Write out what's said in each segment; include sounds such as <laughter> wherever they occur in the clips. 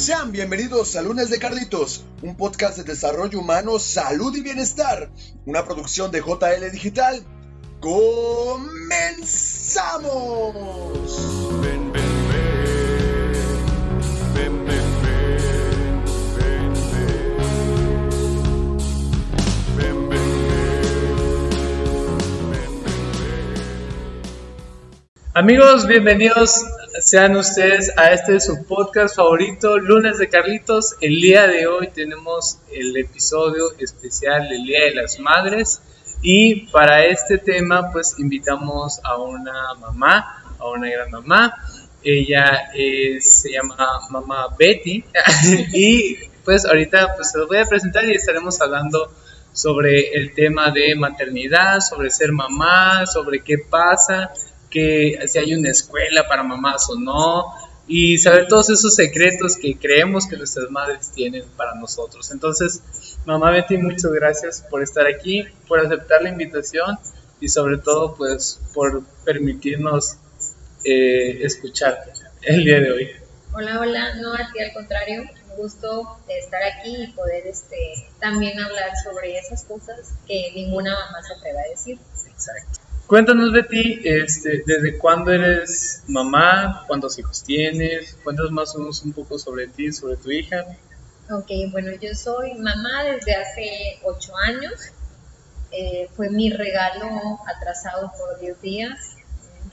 Sean bienvenidos a Lunes de Carlitos, un podcast de desarrollo humano, salud y bienestar, una producción de JL Digital. ¡Comenzamos! Ven, ven, ven. ven Amigos, bienvenidos sean ustedes a este su podcast favorito, Lunes de Carlitos. El día de hoy tenemos el episodio especial del Día de las Madres y para este tema pues invitamos a una mamá, a una gran mamá. Ella es- se llama mamá Betty <laughs> y pues ahorita pues se los voy a presentar y estaremos hablando sobre el tema de maternidad, sobre ser mamá, sobre qué pasa, que si hay una escuela para mamás o no, y saber todos esos secretos que creemos que nuestras madres tienen para nosotros. Entonces, mamá Betty, muchas gracias por estar aquí, por aceptar la invitación y sobre todo pues por permitirnos eh, escucharte el día de hoy. Hola, hola, no a ti al contrario, un gusto de estar aquí y poder este, también hablar sobre esas cosas que ninguna mamá se atreve a decir. Exacto. Cuéntanos, Betty, este, ¿desde cuándo eres mamá? ¿Cuántos hijos tienes? Cuéntanos más o menos un poco sobre ti, sobre tu hija. Ok, bueno, yo soy mamá desde hace ocho años. Eh, fue mi regalo atrasado por 10 días,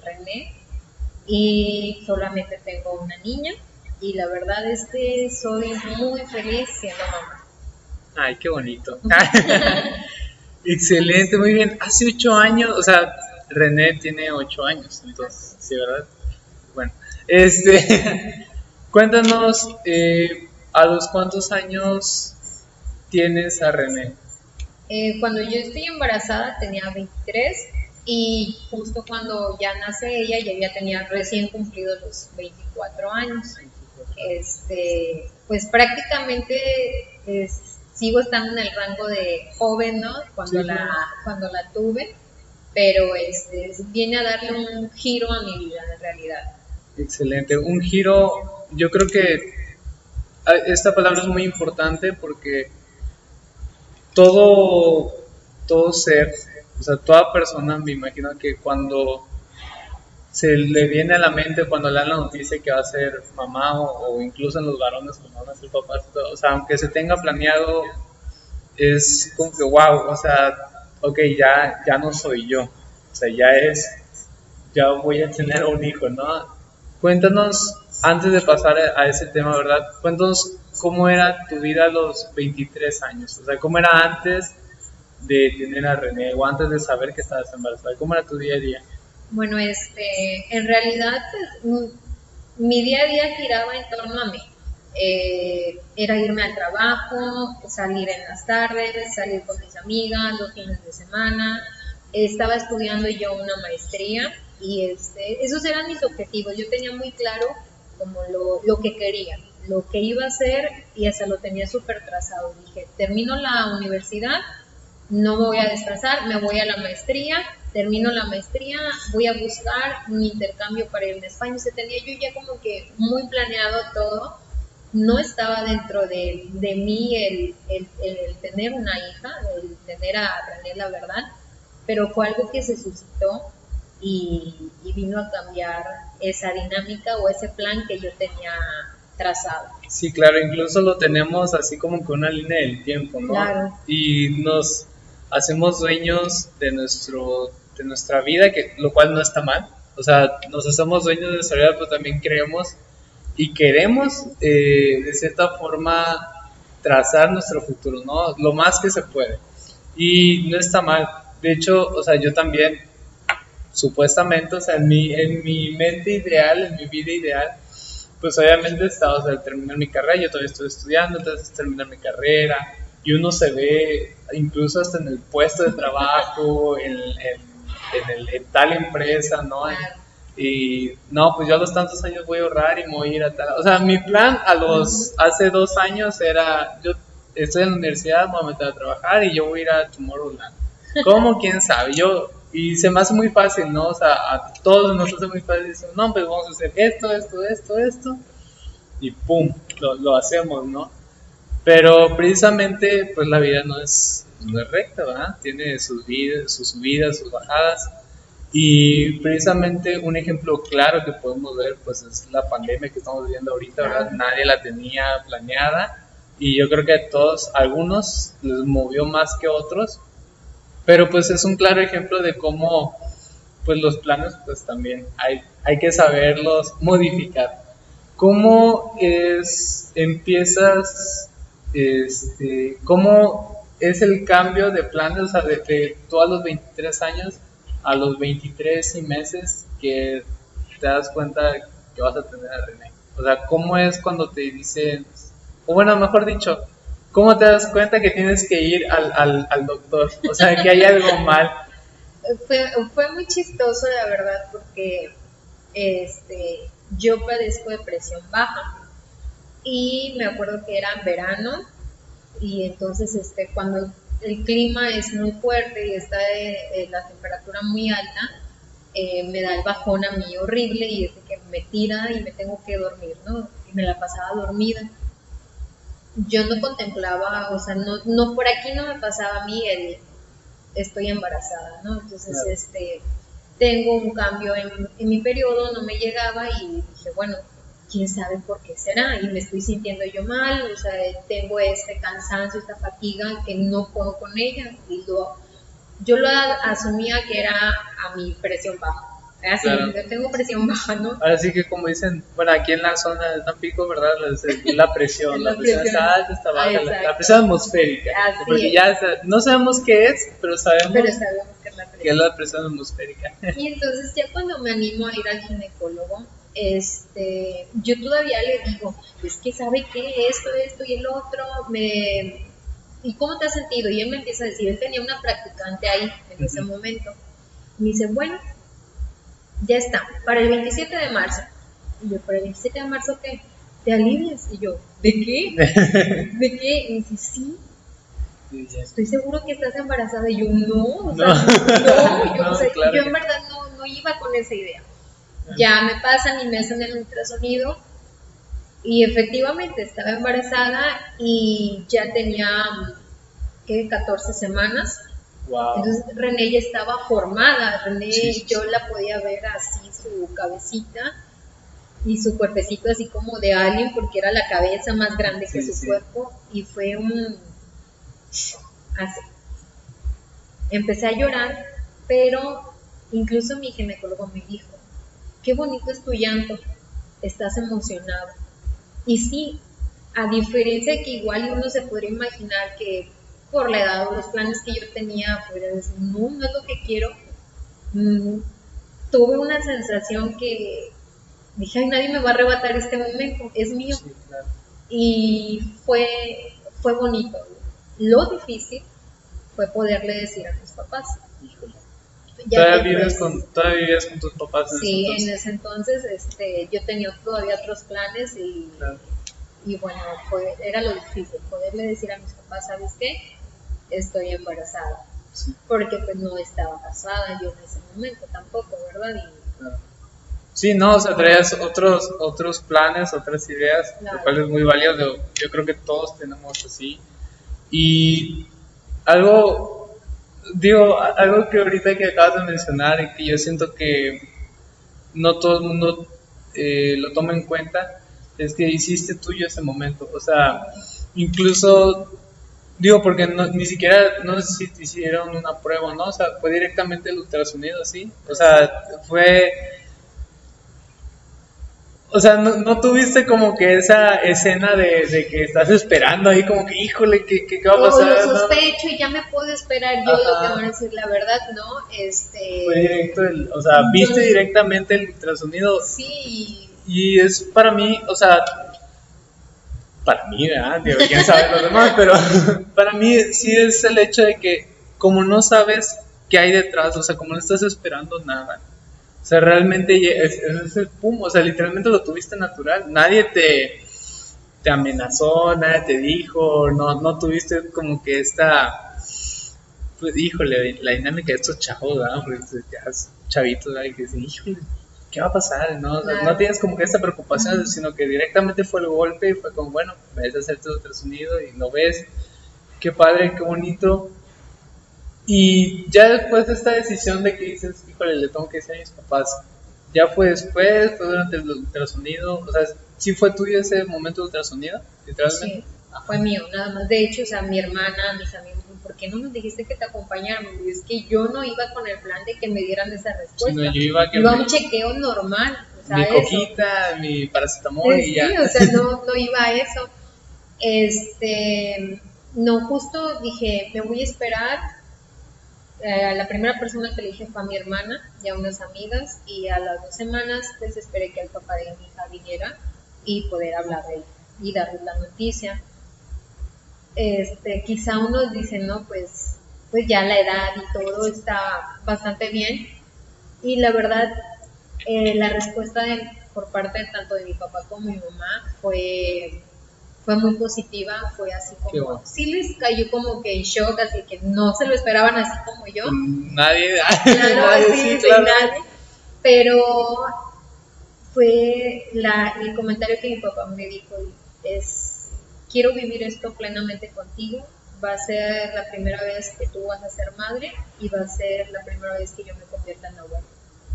René, y solamente tengo una niña. Y la verdad es que soy muy feliz siendo mamá. Ay, qué bonito. <laughs> Excelente, muy bien. Hace ocho años, o sea, René tiene ocho años, entonces, sí, ¿verdad? Bueno, este, <laughs> cuéntanos, eh, ¿a los cuántos años tienes a René? Eh, cuando yo estoy embarazada tenía 23 y justo cuando ya nace ella ya ya tenía recién cumplido los 24 años. Este, pues prácticamente es- sigo estando en el rango de joven, ¿no? Cuando, Sí. la, cuando la tuve, pero este, viene a darle un giro a mi vida en realidad. Excelente. Un giro, yo creo que esta palabra es muy importante porque todo, todo ser, o sea, toda persona, me imagino que cuando se le viene a la mente, cuando le dan la noticia que va a ser mamá o, incluso en los varones como van a ser papás, o sea, aunque se tenga planeado, es como que, wow, o sea, ok, ya, ya no soy yo, o sea, ya es, ya voy a tener un hijo, ¿no? Cuéntanos, antes de pasar a ese tema, ¿verdad? Cuéntanos cómo era tu vida a los 23 años, o sea, cómo era antes de tener a René o antes de saber que estabas embarazada, cómo era tu día a día. Bueno, este, en realidad, pues, mi día a día giraba en torno a mí. Eh, era irme al trabajo, salir en las tardes, salir con mis amigas los fines de semana. Estaba estudiando yo una maestría y este, esos eran mis objetivos. Yo tenía muy claro como lo, lo que quería, lo que iba a hacer y hasta lo tenía súper trazado. Dije, termino la universidad, no me voy a desplazar, me voy a la maestría, termino la maestría, voy a buscar un intercambio para irme a España. O sea, tenía yo ya como que muy planeado todo. No estaba dentro de, de mí el, el- el tener una hija, el tener a René, la verdad, pero fue algo que se suscitó y, y vino a cambiar esa dinámica o ese plan que yo tenía trazado. Sí, claro, incluso lo tenemos así como que una línea del tiempo, ¿no? Claro. Y nos hacemos dueños de nuestro de nuestra vida, que lo cual no está mal. O sea, nos hacemos dueños de nuestra vida, pero también creemos y queremos eh, de cierta forma trazar nuestro futuro, ¿no? Lo más que se puede. Y no está mal. De hecho, o sea, yo también supuestamente, o sea, en mi, en mi mente ideal, en mi vida ideal, pues obviamente estaba, o sea, terminar mi carrera, yo todavía estoy estudiando, entonces terminar mi carrera, y uno se ve incluso hasta en el puesto de trabajo, en, en, en el, en tal empresa, ¿no? Y no, pues yo a los tantos años voy a ahorrar y voy a ir a tal. O sea, mi plan a los hace dos años era: yo estoy en la universidad, voy a meter a trabajar y yo voy a ir a Tomorrowland. ¿Cómo? ¿Quién sabe? Yo, y se me hace muy fácil, ¿no? O sea, a todos nos hace muy fácil decir: no, pues vamos a hacer esto, esto, esto, esto. y pum, lo, lo hacemos, ¿no? Pero precisamente, pues la vida no es, no es recta, ¿verdad? Tiene sus vidas, sus subidas, sus bajadas. Y precisamente un ejemplo claro que podemos ver, pues es la pandemia que estamos viviendo ahorita, ¿verdad? Nadie la tenía planeada y yo creo que a todos, algunos les movió más que otros, pero pues es un claro ejemplo de cómo pues los planes pues también hay, hay que saberlos modificar. ¿Cómo es, empiezas, este, cómo es el cambio de planes, o sea, de, de tú a los 23 años a los 23 y meses que te das cuenta que vas a tener a René? O sea, ¿cómo es cuando te dicen, o bueno, mejor dicho, ¿cómo te das cuenta que tienes que ir al, al, al doctor? O sea, que hay algo mal. <laughs> Fue, fue muy chistoso, la verdad, porque este, yo padezco de presión baja y me acuerdo que era en verano y entonces este, cuando el clima es muy fuerte y está eh, eh, la temperatura muy alta, eh, me da el bajón a mí horrible y es de que me tira y me tengo que dormir, ¿no? Y me la pasaba dormida. Yo no contemplaba, o sea, no, no por aquí no me pasaba a mí el estoy embarazada, ¿no? Entonces, Claro. este, tengo un cambio en, en mi periodo, no me llegaba y dije, bueno, quién sabe por qué será y me estoy sintiendo yo mal, o sea, tengo este cansancio, esta fatiga que no puedo con ella y lo, yo lo asumía que era a mi presión baja. Así, Claro. yo tengo presión baja, ¿no? Ahora sí que como dicen, bueno, aquí en la zona de Tampico, ¿verdad? La, la presión, <laughs> la, La presión, presión. está alta, está baja, la, la presión atmosférica. Así porque es. ya no sabemos qué es, pero sabemos Pero sabemos que es la que es la presión atmosférica. Y entonces ya cuando me animo a ir al ginecólogo, este, yo todavía le digo, es que sabe qué, esto, esto y el otro, me... ¿Y cómo te has sentido? Y él me empieza a decir, él tenía una practicante ahí en ese momento. Me dice, bueno, ya está, para el 27 de marzo. Y yo, ¿para el 27 de marzo qué? ¿Te alivias? Y yo, ¿de qué? <laughs> ¿De qué? Y me dice, sí, estoy seguro que estás embarazada. Y yo, no, o sea, <laughs> No. no, yo, No, o sea, <laughs> claro yo en verdad no, no iba con esa idea. Ya me pasan y me hacen el ultrasonido y efectivamente estaba embarazada y ya tenía, ¿qué? 14 semanas. Wow. Entonces René ya estaba formada, René Sí, yo la podía ver así su cabecita y su cuerpecito así como de alien porque era la cabeza más grande que su sí. cuerpo y fue un así. Empecé a llorar, pero incluso mi ginecólogo me dijo, qué bonito es tu llanto, estás emocionado. Y sí, a diferencia de que igual uno se podría imaginar que por la edad o los planes que yo tenía, podría decir, no, no es lo que quiero. Mm, tuve una sensación que dije, ay, nadie me va a arrebatar este momento, es mío. Sí, claro. Y fue, fue bonito. Lo difícil fue poderle decir a mis papás. Híjole. Ya ¿Todavía, vives con, ¿Todavía vivías con tus papás en Sí, ese en ese entonces este, yo tenía todavía otros planes y, Claro. y bueno, fue, era lo difícil, poderle decir a mis papás, ¿sabes qué? Estoy embarazada. Sí, Porque pues no estaba casada yo en ese momento tampoco, ¿verdad? Y, claro. Sí, no, o sea, traías otros, otros planes, otras ideas, Claro. lo cual es muy válido. Yo creo que todos tenemos así. Y algo, digo, algo que ahorita que acabas de mencionar y que yo siento que no todo el mundo eh, lo toma en cuenta, es que hiciste tuyo ese momento. O sea, incluso, digo, porque no- ni siquiera, no sé si te hicieron una prueba, ¿no? O sea, fue directamente el ultrasonido, ¿sí? O sea, fue... O sea, no, no tuviste como que esa escena de, de que estás esperando ahí como que, híjole, ¿qué, qué, qué va a pasar? lo no? sospecho y ya me puedo esperar yo lo que van a decir, la verdad, ¿no? Este, Fue directo, el- o sea, viste Yo- directamente el ultrasonido sí, y es para mí, o sea, para mí, ¿verdad? Digo, quién sabe los demás, pero <laughs> para mí sí es el hecho de que como no sabes qué hay detrás, o sea, como no estás esperando nada, sea, realmente es, es el pum, o sea, literalmente lo tuviste natural, nadie te, te amenazó, nadie te dijo, no, no tuviste como que esta, pues híjole, la dinámica de estos chavos, ¿verdad? Porque chavitos, ¿verdad? Y que dicen, híjole, ¿qué va a pasar? ¿no? O sea, no tienes como que esta preocupación, sino que directamente fue el golpe y fue como, bueno, ves a hacer tu ultrasonido y lo ves, qué padre, qué bonito. Y ya después de esta decisión de que dices, híjole, le tengo que decir a mis papás, ya fue después, fue durante el ultrasonido, o sea, ¿sí fue tuyo ese momento de ultrasonido? Literalmente. Sí, fue mío, nada más. De hecho, o sea, mi hermana, mis amigos, ¿por qué no nos dijiste que te acompañáramos? Y es que yo no iba con el plan de que me dieran esa respuesta. Yo iba a que iba a me- un chequeo normal. O sea, mi eso. coquita, mi paracetamol y ya. Sí, o sea, no, no iba a eso. Este, no, justo dije, me voy a esperar. Eh, la primera persona que le dije fue a mi hermana y a unas amigas, y a las dos semanas pues esperé que el papá de mi hija viniera y poder hablar de él y darles la noticia. Este, quizá unos dicen, no, pues, pues ya la edad y todo está bastante bien, y la verdad, eh, la respuesta de- por parte tanto de mi papá como mi mamá fue, fue muy positiva, fue así como, bueno. sí les cayó como que en shock, así que no se lo esperaban así como yo. Nadie, <laughs> Claro, nadie, sí, sí, claro. nadie. Pero fue la, el comentario que mi papá me dijo es, quiero vivir esto plenamente contigo, va a ser la primera vez que tú vas a ser madre y va a ser la primera vez que yo me convierta en abuela.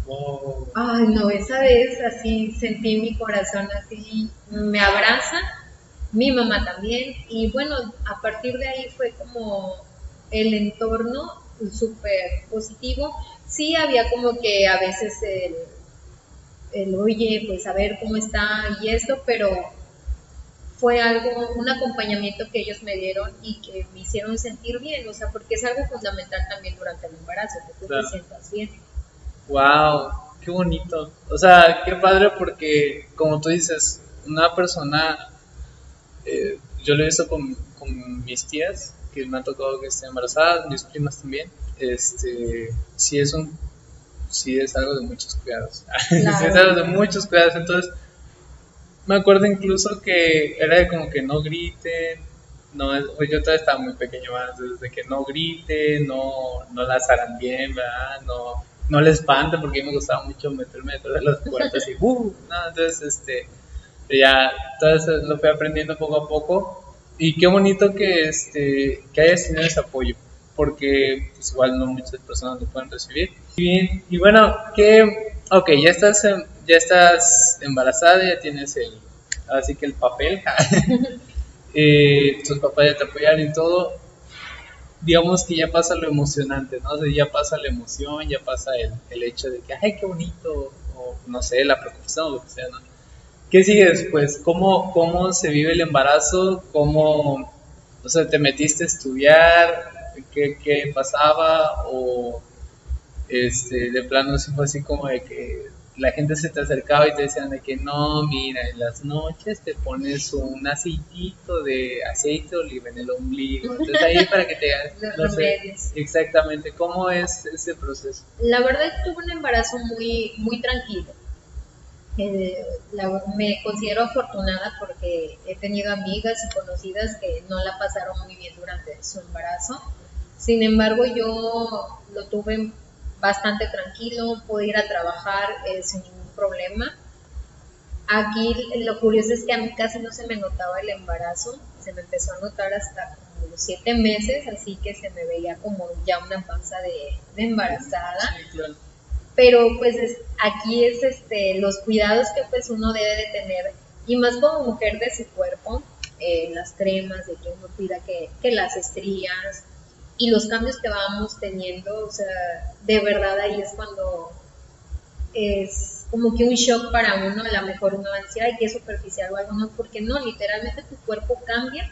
Wow. Ay, no, esa vez así sentí mi corazón así, me abraza, mi mamá también, y bueno, a partir de ahí fue como el entorno súper positivo. Sí había como que a veces el, el, oye, pues a ver cómo está y esto, pero fue algo, un acompañamiento que ellos me dieron y que me hicieron sentir bien, o sea, porque es algo fundamental también durante el embarazo, que tú Claro. te sientas bien. Wow, qué bonito. O sea, qué padre porque, como tú dices, una persona, eh, yo lo he visto con, con mis tías, que me han tocado que estén embarazadas, mis primas también. Este, sí es un, sí es algo de muchos cuidados. <laughs> sí es algo de muchos cuidados. Entonces, me acuerdo incluso que era de como que no griten, no, es- pues yo todavía estaba muy pequeño más, desde que no griten, no, no las harán bien, ¿verdad? No, no les espanten, porque a mí me gustaba mucho meterme detrás de las puertas y ¡uh! No, entonces, este, ya, todo eso lo fui aprendiendo poco a poco y qué bonito que, este, que hayas tenido ese apoyo, porque pues, igual no muchas personas lo pueden recibir. Bien, y bueno, que, ok, ya estás, em- ya estás embarazada, ya tienes el, así que el papel, <laughs> eh, tus papás ya te apoyaron y todo, digamos que ya pasa lo emocionante, ¿no? O sea, ya pasa la emoción, ya pasa el, el hecho de que, ay, qué bonito, o no sé, la preocupación lo que sea, ¿no? ¿Qué sigue después? ¿Cómo, cómo se vive el embarazo? ¿Cómo, o sea, te metiste a estudiar? ¿Qué, qué pasaba? ¿O este, de plano fue así como de que la gente se te acercaba y te decían de que no, mira, en las noches te pones un aceitito de aceite de oliva en el ombligo. Entonces ahí <laughs> para que te Los no sé, remedios. exactamente, ¿cómo es ese proceso? La verdad tuve un embarazo muy, muy tranquilo. Eh, la- me considero afortunada porque he tenido amigas y conocidas que no la pasaron muy bien durante su embarazo. Sin embargo, yo lo tuve bastante tranquilo, pude ir a trabajar eh, sin ningún problema. Aquí lo curioso es que a mí casi no se me notaba el embarazo, se me empezó a notar hasta como los siete meses, así que se me veía como ya una panza de, embarazada. Pero pues es- aquí es este los cuidados que pues uno debe de tener y más como mujer de su cuerpo eh, las cremas de que uno cuida que, que las estrías y los cambios que vamos teniendo o sea de verdad ahí es cuando es como que un shock para uno a lo mejor uno va a decir ay que es superficial o algo no porque no literalmente tu cuerpo cambia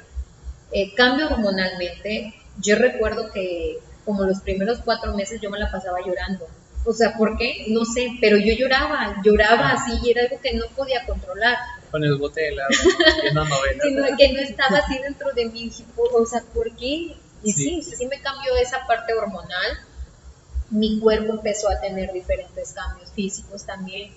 eh, cambia hormonalmente. Yo recuerdo que como los primeros cuatro meses yo me la pasaba llorando o sea, ¿por qué? No sé, pero yo lloraba, lloraba así y era algo que no podía controlar, Con el bote de helado, <laughs> viendo novelas. sino que no estaba así dentro de mí, o sea, ¿por qué? Y Sí. sí, sí, me cambió esa parte hormonal, mi cuerpo empezó a tener diferentes cambios físicos también,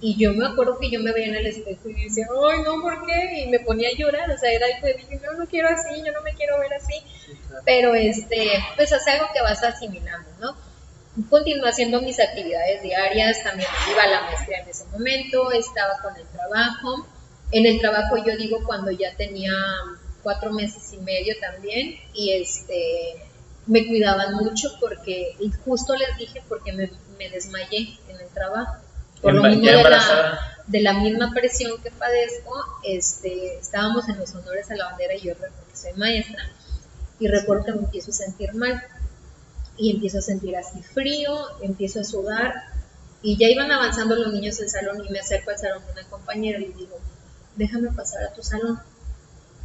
y yo me acuerdo que yo me veía en el espejo y decía, ay, no, ¿por qué? Y me ponía a llorar, o sea, era algo que dije, no, no quiero así, yo no me quiero ver así, Sí, claro. pero este, pues es algo que vas asimilando, ¿no? Continué haciendo mis actividades diarias, también iba a la maestría en ese momento, estaba con el trabajo. En el trabajo yo digo cuando ya tenía cuatro meses y medio también y este me cuidaban mucho porque y justo les dije porque me, me desmayé en el trabajo. Por lo mismo de la, de la misma presión que padezco este estábamos en los honores a la bandera y yo que soy maestra y recuerdo que me empiezo a sentir mal y empiezo a sentir así frío empiezo a sudar y ya iban avanzando los niños del salón y me acerco al salón de una compañera y digo déjame pasar a tu salón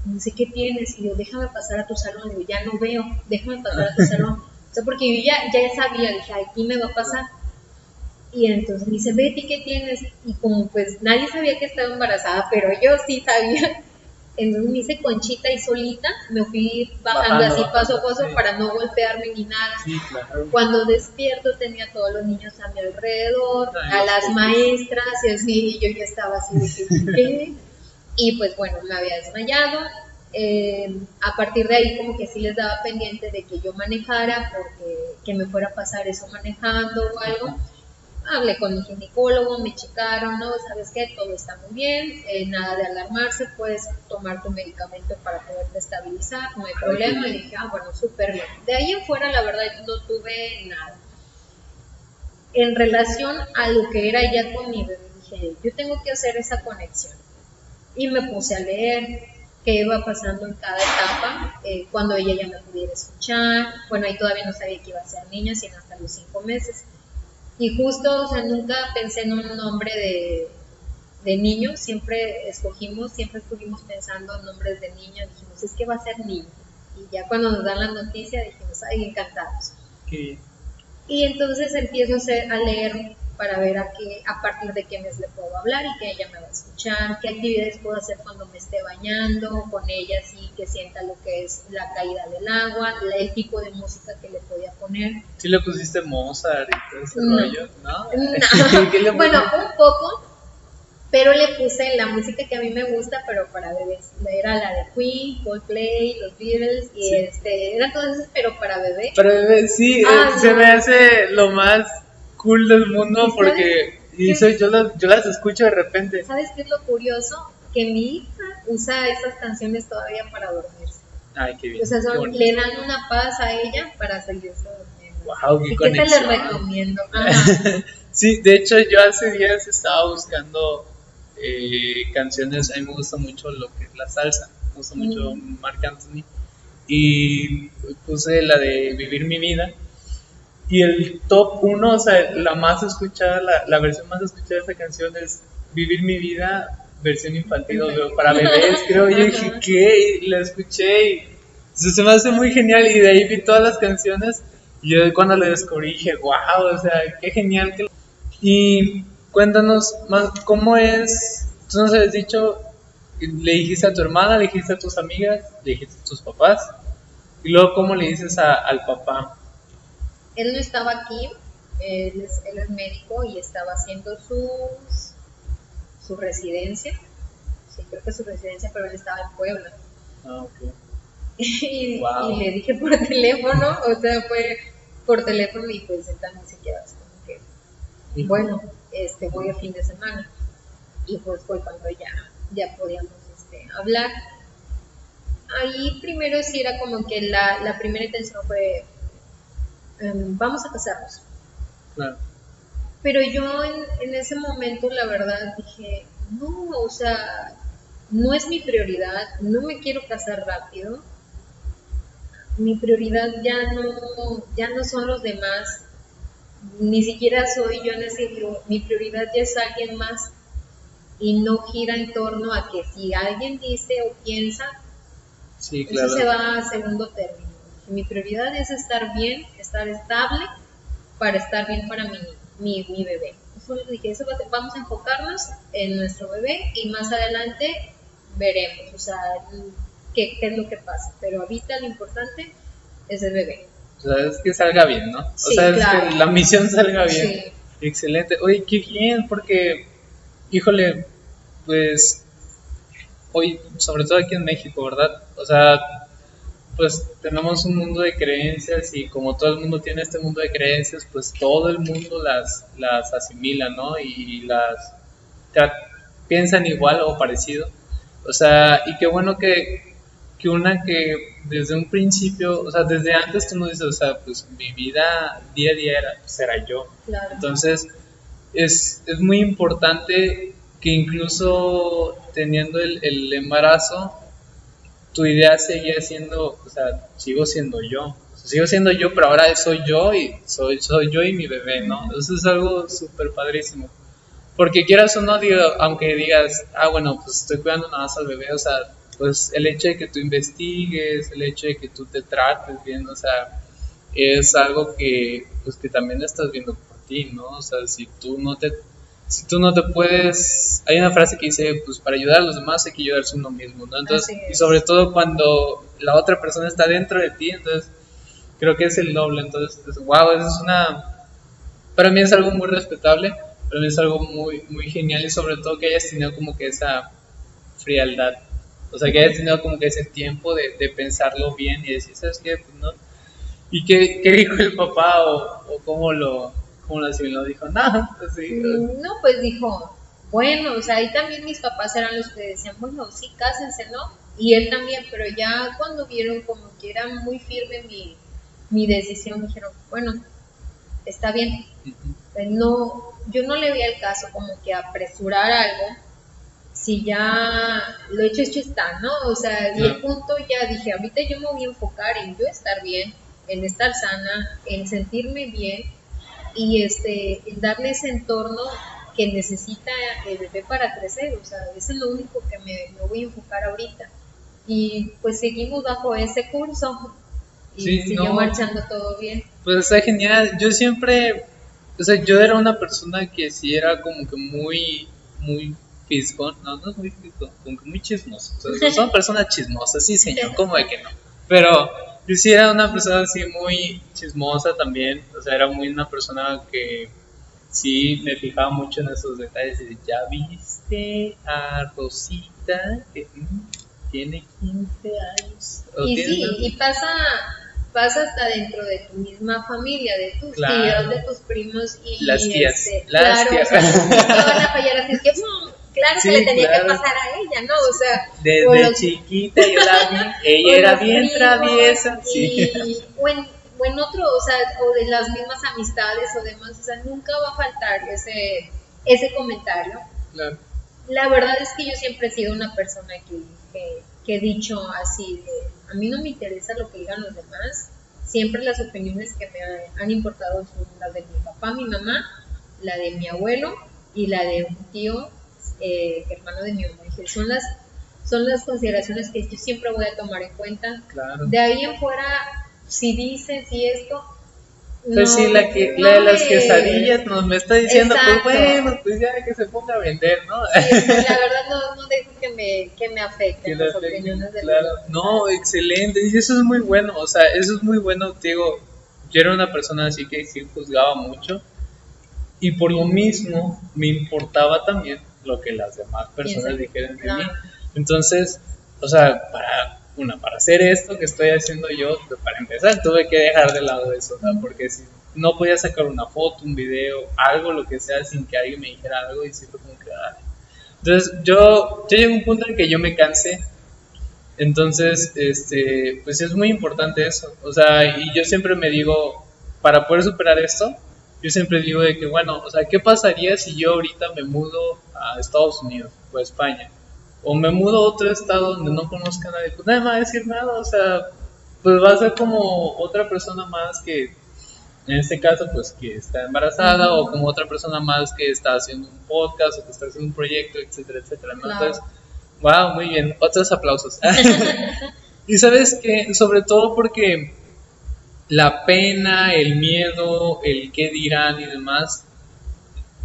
no sé qué tienes, y yo, déjame pasar a tu salón, le digo, ya no veo, déjame pasar a tu salón. <laughs> O sea, porque yo ya, ya sabía, dije, aquí me va a pasar. Y entonces me dice, Betty, ¿qué tienes? Y como pues nadie sabía que estaba embarazada, pero yo sí sabía. Entonces me hice conchita y solita, me fui bajando, Bajando, así paso a paso sí. para no golpearme ni nada. Sí, claro. Cuando despierto tenía a todos los niños a mi alrededor, Ay, a las sí. maestras y así, y yo ya estaba así de que. <laughs> Y pues bueno, me había desmayado. Eh, a partir de ahí como que sí les daba pendiente de que yo manejara porque que me fuera a pasar eso manejando o algo. Hablé con mi ginecólogo, me checaron, ¿no? ¿Sabes qué? Todo está muy bien, eh, nada de alarmarse, puedes tomar tu medicamento para poderte estabilizar, no hay problema. Y dije, ah, bueno, súper bien. De ahí en fuera, la verdad, no tuve nada. En relación a lo que era ya con mi bebé, dije, yo tengo que hacer esa conexión. Y me puse a leer qué iba pasando en cada etapa, eh, cuando ella ya me pudiera escuchar. Bueno, ahí todavía no sabía que iba a ser niña, sino hasta los cinco meses. Y justo, o sea, nunca pensé en un nombre de, de niño, siempre escogimos, siempre estuvimos pensando en nombres de niño, dijimos, es que va a ser niño. Y ya cuando nos dan la noticia dijimos, ay, encantados. Y entonces empiezo a leer para ver a, qué, a partir de qué mes le puedo hablar y que ella me va a escuchar, qué actividades puedo hacer cuando me esté bañando, con ella sí que sienta lo que es la caída del agua, el tipo de música que le podía poner. Sí le pusiste Mozart y todo ese No. rollo, ¿no? No. <laughs> ¿Qué le <laughs> bueno, un poco, pero le puse la música que a mí me gusta, pero para bebés. Era la de Queen, Coldplay, los Beatles, y Sí. este, eran todas esas, pero para bebé. Pero bebé, sí, eh, Ah, se no. me hace lo más cool del mundo ¿Y porque y soy- yo, las, yo las escucho de repente. ¿Sabes qué es lo curioso? Que mi hija usa esas canciones todavía para dormirse. Ay, qué bien. O sea, son- le dan una paz a ella para seguirse durmiendo. Wow, qué ¿Y qué te conexión. recomiendo? Ajá. <laughs> Sí, de hecho yo hace días estaba buscando eh, canciones, a mí me gusta mucho lo que es la salsa, me gusta mucho Mm. Marc Anthony y puse la de Vivir mi vida y el top uno, o sea, la más escuchada, la, la versión más escuchada de esa canción es Vivir mi vida, versión infantil para bebés, creo, yo dije. ¿qué? Y la escuché y se, se me hace muy genial y de ahí vi todas las canciones y yo cuando lo descubrí dije, wow, o sea, qué genial que... Y cuéntanos más, ¿cómo es? Tú nos habías dicho, le dijiste a tu hermana, le dijiste a tus amigas, le dijiste a tus papás, y luego cómo le dices a- al papá. Él no estaba aquí, él es, él es médico y estaba haciendo sus, su residencia. Sí, creo que su residencia, pero él estaba en Puebla. Ah, ok. <laughs> y, Wow. y le dije por <laughs> teléfono, o sea, fue por teléfono y pues él también se quedó así como que, bueno, este, voy a fin de semana. Y pues fue cuando ya, ya podíamos este, hablar. Ahí primero sí era como que la, la primera intención fue, vamos a casarnos. Claro. Pero yo en, en ese momento, la verdad, dije, no, o sea, no es mi prioridad, no me quiero casar rápido. Mi prioridad ya no, ya no son los demás, ni siquiera soy yo en ese libro, mi prioridad ya es alguien más y no gira en torno a que si alguien dice o piensa, Sí, claro. eso se va a segundo término. Mi prioridad es estar bien, estar estable para estar bien para mi, mi, mi bebé. Eso dije, eso va vamos a enfocarnos en nuestro bebé y más adelante veremos, o sea, qué, qué es lo que pasa. Pero ahorita lo importante es el bebé. O sea, es que salga bien, ¿no? O Sí, sea, es claro. que la misión salga bien. Sí. Excelente. Oye, qué bien, porque, híjole, pues, hoy, sobre todo aquí en México, ¿verdad? O sea, pues tenemos un mundo de creencias y como todo el mundo tiene este mundo de creencias, pues todo el mundo las, las asimila, ¿no? Y las piensan igual o parecido. O sea, y qué bueno que, que una que desde un principio, o sea, desde antes tú no dices, o sea, pues mi vida día a día era, pues, era yo. Claro. Entonces, es, es muy importante que incluso teniendo el, el embarazo, tu idea seguía siendo, o sea, sigo siendo yo. Sigo siendo yo, pero ahora soy yo y soy, soy yo y mi bebé, ¿no? Eso es algo súper padrísimo. Porque quieras o no, digo, aunque digas, ah, bueno, pues estoy cuidando nada más al bebé, o sea, pues el hecho de que tú investigues, el hecho de que tú te trates bien, o sea, es algo que, pues que también estás viendo por ti, ¿no? O sea, si tú no te, si tú no te puedes, hay una frase que dice, pues para ayudar a los demás hay que ayudarse uno mismo, ¿no? Entonces, y sobre todo cuando la otra persona está dentro de ti, entonces creo que es el doble, entonces, wow, eso es una, para mí es algo muy respetable, para mí es algo muy, muy genial y sobre todo que hayas tenido como que esa frialdad, o sea, que hayas tenido como que ese tiempo de, de pensarlo bien y decir, ¿sabes qué? Pues no. ¿Y qué, qué dijo el papá o, o cómo lo, cómo lo asimiló? Dijo, <laughs> nada, pues Mm, No, pues dijo, bueno, o sea, ahí también mis papás eran los que decían, bueno, sí, cásense, ¿no? Y él también, pero ya cuando vieron como que era muy firme mi, mi decisión, dijeron, bueno, está bien. Pues no, yo no le veía el caso como que apresurar algo, si ya lo hecho, hecho está, ¿no? O sea, y el punto ya dije, ahorita yo me voy a enfocar en yo estar bien, en estar sana, en sentirme bien y este, darle ese entorno que necesita el bebé para crecer, o sea, eso es lo único que me, me voy a enfocar ahorita. Y pues seguimos bajo ese curso y Sí, siguió no. marchando todo bien. Pues está genial. Yo siempre, o sea, yo era una persona que sí era como que muy, muy fisgón. No, no es muy fisgón, como que muy chismoso. O sea, son personas chismosas, sí, señor, <laughs> ¿cómo de que no? Pero yo sí era una persona así muy chismosa también. O sea, era muy una persona que sí me fijaba mucho en esos detalles. Y ya viste a Rosita que mm, tiene 15 años. o Y sí, y pasa, pasa hasta dentro de tu misma familia, de tus Claro. tíos, de tus primos y Las tías, este, las claro, tías. o sea, nunca van a fallar así que mm, claro Sí, que le tenía claro. que pasar a ella, ¿no? O sea, Desde los- chiquita yo la vi, <laughs> ella era bien traviesa. y, Sí. <laughs> o, en, o en otro, o sea, o de las mismas amistades o demás, o sea, nunca va a faltar ese, ese comentario. Claro. La verdad es que yo siempre he sido una persona que, que, que he dicho así, de, a mí no me interesa lo que digan los demás, siempre las opiniones que me han, han importado son las de mi papá, mi mamá, la de mi abuelo y la de un tío, eh, hermano de mi mamá. Dije, son las, son las consideraciones que yo siempre voy a tomar en cuenta. Claro. De ahí en fuera, si dices y esto... Pues no- sí, la, que, no la de las me- quesadillas nos me está diciendo, Exacto. pues bueno, pues ya que se ponga a vender, ¿no? Sí, pues, la verdad no, no dejo que me, que me Que afecten le las afecte, opiniones de los claro. No, excelente, y eso es muy bueno, o sea, eso es muy bueno, digo, yo era una persona así que sí juzgaba mucho y por lo mismo me importaba también lo que las demás personas dijeran de Claro. mí. Entonces, o sea, para una para hacer esto que estoy haciendo yo, para empezar tuve que dejar de lado eso, o sea, porque si no podía sacar una foto, un video, algo, lo que sea, sin que alguien me dijera algo y siempre como que... ay. Entonces yo, yo llegué a un punto en que yo me cansé entonces, este, pues es muy importante eso. O sea, y yo siempre me digo, para poder superar esto, yo siempre digo de que, bueno, o sea, ¿qué pasaría si yo ahorita me mudo a Estados Unidos o a España? O me mudo a otro estado donde no conozca a nadie. Pues nadie me va a decir nada, o sea, pues va a ser como otra persona más que, en este caso, pues que está embarazada, o como otra persona más que está haciendo un podcast o que está haciendo un proyecto, etcétera, etcétera. ¿no? Claro. Entonces, Wow, muy bien. Otros aplausos. <laughs> y sabes que, sobre todo porque la pena, el miedo, el qué dirán y demás,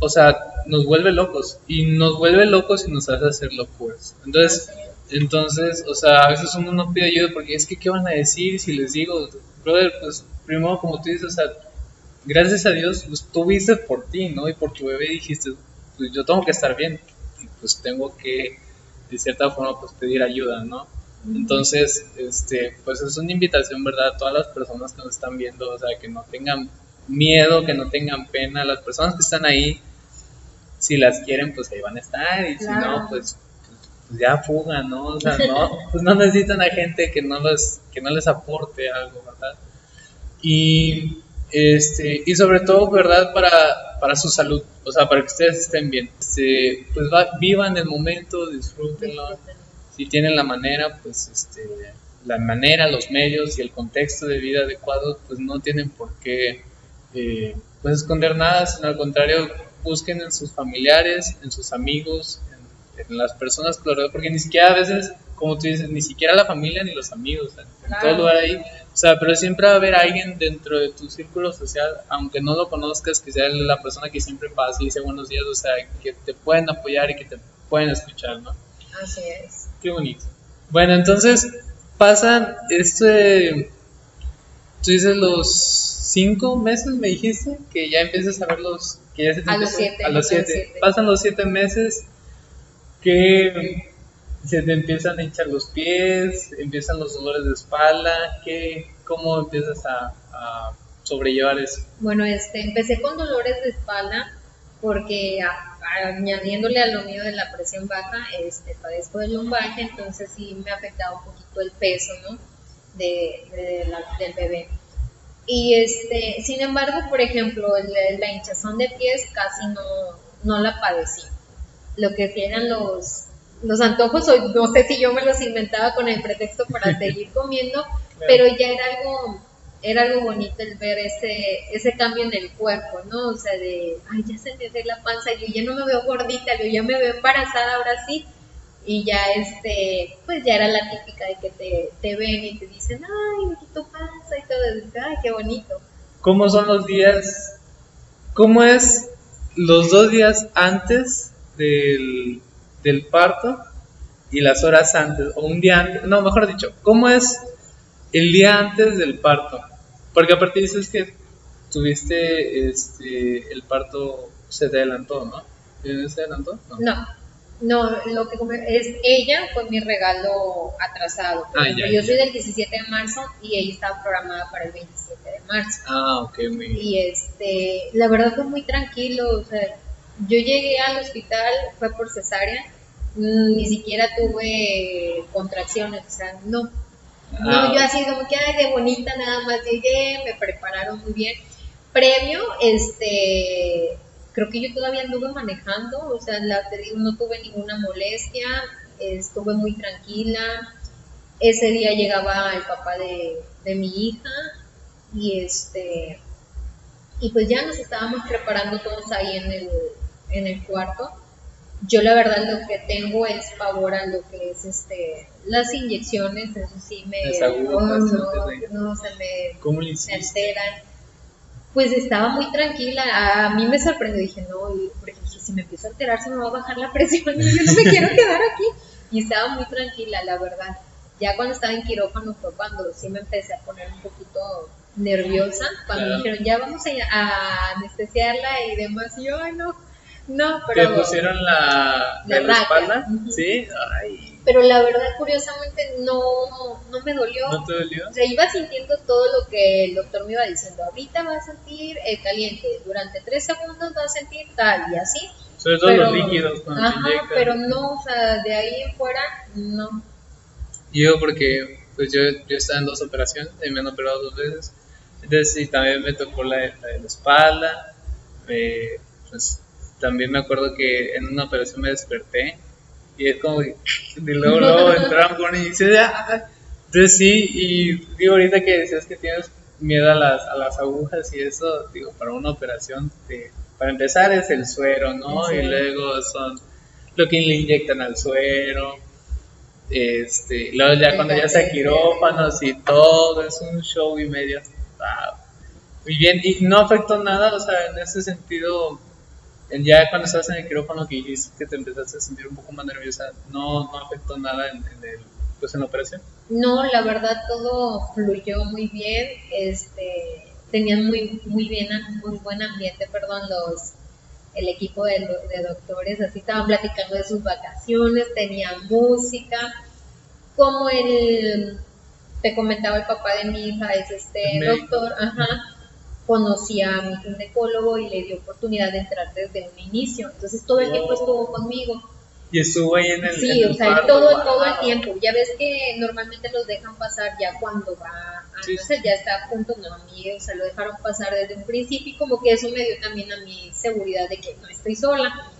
o sea, nos vuelve locos. Y nos vuelve locos y nos hace hacer locuras. Entonces, entonces, o sea, a veces uno no pide ayuda porque es que, ¿qué van a decir si les digo? Brother, pues primero, como tú dices, o sea, gracias a Dios, pues tú viste por ti, ¿no? Y por tu bebé dijiste, pues yo tengo que estar bien. Y pues tengo que, de cierta forma, pues pedir ayuda, ¿no? Entonces, este, pues es una invitación, ¿verdad? A todas las personas que nos están viendo, o sea, que no tengan miedo, que no tengan pena, las personas que están ahí, si las quieren, pues ahí van a estar, y si no, pues, pues ya fugan, ¿no? O sea, no, pues no necesitan a gente que no les, que no les aporte algo, ¿verdad? Y, este, y sobre todo, ¿verdad? Para, para su salud, o sea, para que ustedes estén bien. Este, pues va- vivan el momento, disfrútenlo si tienen la manera, pues este, la manera, los medios y el contexto de vida adecuado, pues no tienen por qué eh, pues esconder nada, sino al contrario, busquen en sus familiares, en sus amigos, en, en las personas que lo rodean, porque ni siquiera a veces, como tú dices, ni siquiera la familia ni los amigos, en, en Claro. todo lugar ahí, o sea, pero siempre va a haber alguien dentro de tu círculo social, aunque no lo conozcas, que sea la persona que siempre pasa y dice buenos días, o sea, que te pueden apoyar y que te pueden escuchar, ¿no? Así es. Qué bonito. Bueno, entonces pasan este. Tú dices los cinco meses, me dijiste, que ya empiezas a ver los. Que ya se te A los siete, A los a los siete. siete. Pasan los siete meses que se te empiezan a hinchar los pies, empiezan los dolores de espalda. que ¿Cómo empiezas a, a sobrellevar eso? Bueno, este, empecé con dolores de espalda porque a- añadiéndole a lo mío de la presión baja, este, padezco de lumbaje, entonces sí me afectaba un poquito el peso, ¿no? De, de la- del bebé. Y este, sin embargo, por ejemplo, la hinchazón de pies casi no, no la padecí. Lo que sí eran los, los antojos, no sé si yo me los inventaba con el pretexto para <laughs> seguir comiendo, pero ya era algo era algo bonito el ver ese ese cambio en el cuerpo, ¿no? O sea, de, ay, ya se me ve la panza, yo ya no me veo gordita, yo ya me veo embarazada ahora sí, y ya este, pues ya era la típica de que te, te ven y te dicen, ay, aquí tu panza y todo, y ay, qué bonito. ¿Cómo son los días? ¿Cómo es los dos días antes del, del parto y las horas antes? O un día antes, no, mejor dicho, ¿cómo es el día antes del parto? Porque aparte dices que tuviste este, el parto, se te adelantó, ¿no? ¿Se adelantó? No. No, no, lo que es ella fue mi regalo atrasado. Ah, ya, yo ya. soy del 17 de marzo y ella estaba programada para el 27 de marzo. Ah, ok, muy bien. Y este, la verdad fue muy tranquilo, o sea, yo llegué al hospital, fue por cesárea, ni siquiera tuve contracciones, o sea, no. No, Ah, yo así como que ay, de bonita nada más llegué, me prepararon muy bien. Previo, este, creo que yo todavía anduve manejando, o sea, la, te digo, no tuve ninguna molestia, estuve muy tranquila. Ese día llegaba el papá de, de mi hija y este y pues ya nos estábamos preparando todos ahí en el, en el cuarto. Yo la verdad lo que tengo es pavor a lo que es este las inyecciones, eso sí me no, no, se me, alteran. Pues estaba muy tranquila, a mí me sorprendió, dije, no, porque dije, si me empiezo a alterar se me va a bajar la presión y yo no me quiero <laughs> quedar aquí. Y estaba muy tranquila, la verdad. Ya cuando estaba en quirófano fue cuando sí me empecé a poner un poquito nerviosa, cuando Claro. me dijeron, ya vamos a, a anestesiarla y demás, y yo, ay, no, no, ¿Te pero... pusieron la, La la raca. espalda? Ujú. Sí, ay, Pero la verdad, curiosamente, no, no me dolió. ¿no te dolió? O sea, iba sintiendo todo lo que el doctor me iba diciendo. Ahorita vas a sentir el caliente, durante tres segundos vas a sentir tal y así. Sobre todo Pero, los líquidos cuando ajá, inyectan. pero no, o sea, de ahí en fuera, no. Yo porque pues yo, yo estaba en dos operaciones, y me han operado dos veces. Entonces sí, también me tocó la, de- la de la espalda. eh, pues también me acuerdo que en una operación me desperté y es como que <laughs> de luego, <laughs> luego entraron con y dice, "Ah". entonces sí, y digo ahorita que decías que tienes miedo a las, a las agujas y eso, digo, para una operación, te- para empezar es el suero, ¿no? El Y luego son lo que le inyectan al suero, este, luego ya cuando ya sea quirófanos y todo, es un show y medio. Wow. Muy bien, y no afectó nada, o sea, en ese sentido, en- ya cuando estás en el quirófano que dijiste que te empezaste a sentir un poco más nerviosa, no, no afectó nada en, en el, pues en la operación. No, la verdad todo fluyó muy bien. Este, tenían muy, muy bien, muy buen ambiente, perdón, los el equipo de, de doctores, así estaban platicando de sus vacaciones, tenían música. como el, te comentaba el papá de mi hija, es este doctor, ajá, conocía a mi ginecólogo y le dio oportunidad de entrar desde un inicio. Entonces todo el tiempo estuvo conmigo. Y estuvo ahí en el. Sí, en o sea, todo, wow. todo el tiempo. Ya ves que normalmente los dejan pasar ya cuando va a Sí, nacer, ya está a punto, no, a mí, o sea, lo dejaron pasar desde un principio y como que eso me dio también a mi seguridad de que no estoy sola.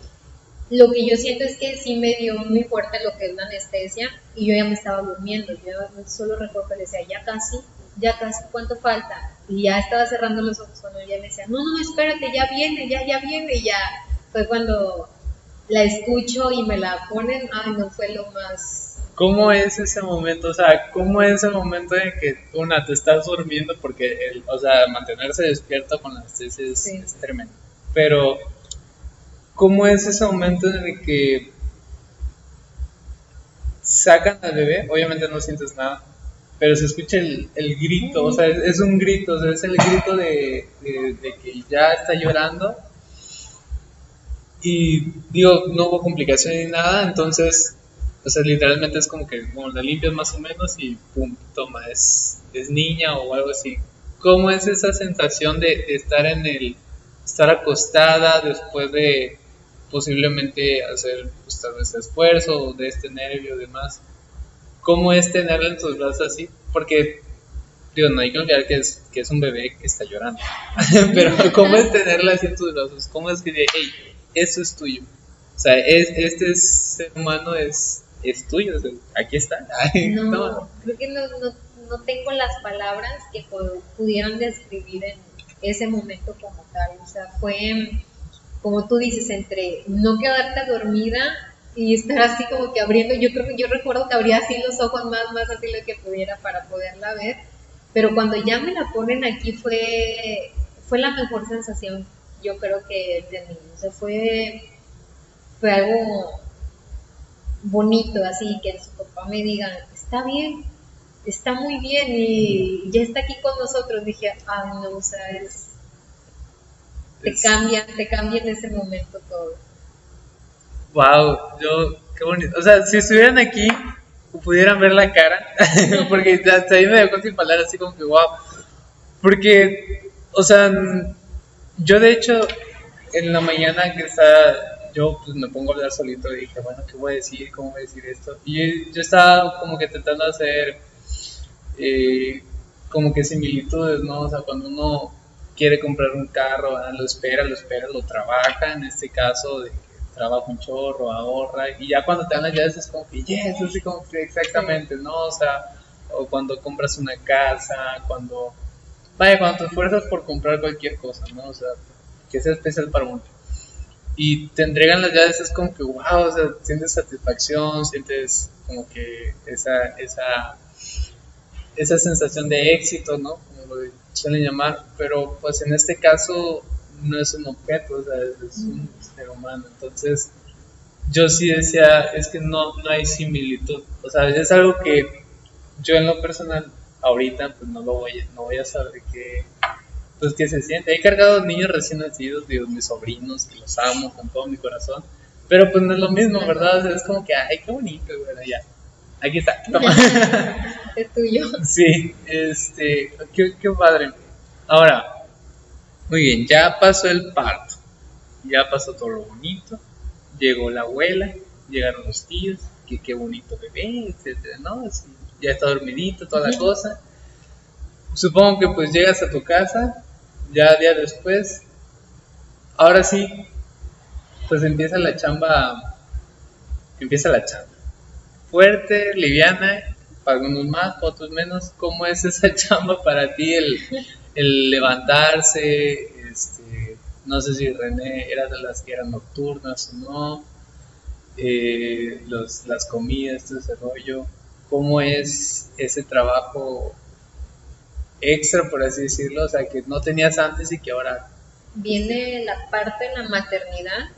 Lo que yo siento es que sí me dio muy fuerte lo que es la anestesia y yo ya me estaba durmiendo. Yo solo recuerdo que le decía, ya casi, ya casi, ¿cuánto falta? Y ya estaba cerrando los ojos cuando ella me decía, no, no, espérate, ya viene, ya, ya viene. Y ya fue cuando la escucho y me la ponen, ay, no fue lo más... ¿Cómo es ese momento? O sea, ¿cómo es el momento en que una te estás durmiendo? Porque, el, o sea, mantenerse despierto con la anestesia es, Sí. es tremendo. Pero, ¿cómo es ese momento en el que sacan al bebé? Obviamente no sientes nada, pero se escucha el, el grito, o sea, es, un grito, o sea, es el grito de, de- que ya está llorando. Y digo, no hubo complicación ni nada, entonces o sea, literalmente es como que bueno, la limpias más o menos y pum, toma, es, es niña o algo así. ¿Cómo es esa sensación de, estar en el, estar acostada después de posiblemente hacer pues, tal vez esfuerzo de este nervio y demás? ¿Cómo es tenerla en tus brazos así? Porque, digo, no hay que olvidar que es, que es un bebé que está llorando. <laughs> Pero, ¿cómo es tenerla así en tus brazos? ¿Cómo es que, de, hey, eso es tuyo? O sea, es, este ser humano es, es tuyo, o sea, aquí está. <laughs> Ay, No, no. creo que no, no, no tengo las palabras que pu- pudieran describir en ese momento como tal. O sea, fue, como tú dices, entre no quedarte dormida y estar así como que abriendo. Yo creo que yo recuerdo que abría así los ojos más, más así lo que pudiera para poderla ver. Pero cuando ya me la ponen aquí fue, fue la mejor sensación, yo creo que de mí. O sea, fue, fue algo bonito, así que su papá me diga, está bien, está muy bien y ya está aquí con nosotros. Dije, ah, no, o sea, es, te Es- cambia, te cambia en ese momento todo. Wow, yo, qué bonito. O sea, si estuvieran aquí, pudieran ver la cara, <laughs> porque hasta ahí me dejó sin palabras, así como que wow. Porque, o sea, yo de hecho, en la mañana que está, yo pues me pongo a hablar solito y dije, bueno, ¿qué voy a decir? ¿Cómo voy a decir esto? Y yo, estaba como que tratando de hacer, eh, como que similitudes, ¿no? O sea, cuando uno quiere comprar un carro, lo espera, lo espera, lo trabaja, en este caso, de trabaja un chorro, ahorra, y ya cuando te dan las llaves es como que, yes, así como que exactamente, ¿no? O sea, o cuando compras una casa, cuando, vaya, cuando te esfuerzas por comprar cualquier cosa, ¿no? O sea, que sea especial para uno. Y te entregan las llaves, es como que, wow, o sea, sientes satisfacción, sientes como que esa, esa, esa sensación de éxito, ¿no? Como lo suelen llamar, pero pues en este caso no es un objeto, o sea, es un ser humano. Entonces, yo sí decía, es que no, no hay similitud. O sea, es algo que yo en lo personal, ahorita, pues no lo voy, no voy a saber qué, pues qué se siente. He cargado niños recién nacidos, digo, mis sobrinos, que los amo con todo mi corazón, pero pues no es lo mismo, ¿verdad? O sea, es como que, ay, qué bonito, bueno, ya. Aquí está, toma. <laughs> Es tuyo. Sí, este, qué, qué padre. Ahora, muy bien, ya pasó el parto, ya pasó todo lo bonito, llegó la abuela, llegaron los tíos, que qué bonito bebé, etcétera, ¿no? Así, ya está dormidito, toda la cosa. Supongo que pues llegas a tu casa, ya día después, ahora sí, pues empieza la chamba, empieza la chamba. Fuerte, liviana, para algunos más, para otros menos. ¿Cómo es esa <laughs> chamba para ti el, el levantarse? Este, no sé si René era de las que eran nocturnas o no. eh, los, las comidas, todo ese rollo. ¿Cómo es ese trabajo extra, por así decirlo? O sea, que no tenías antes y que ahora Viene la parte de la maternidad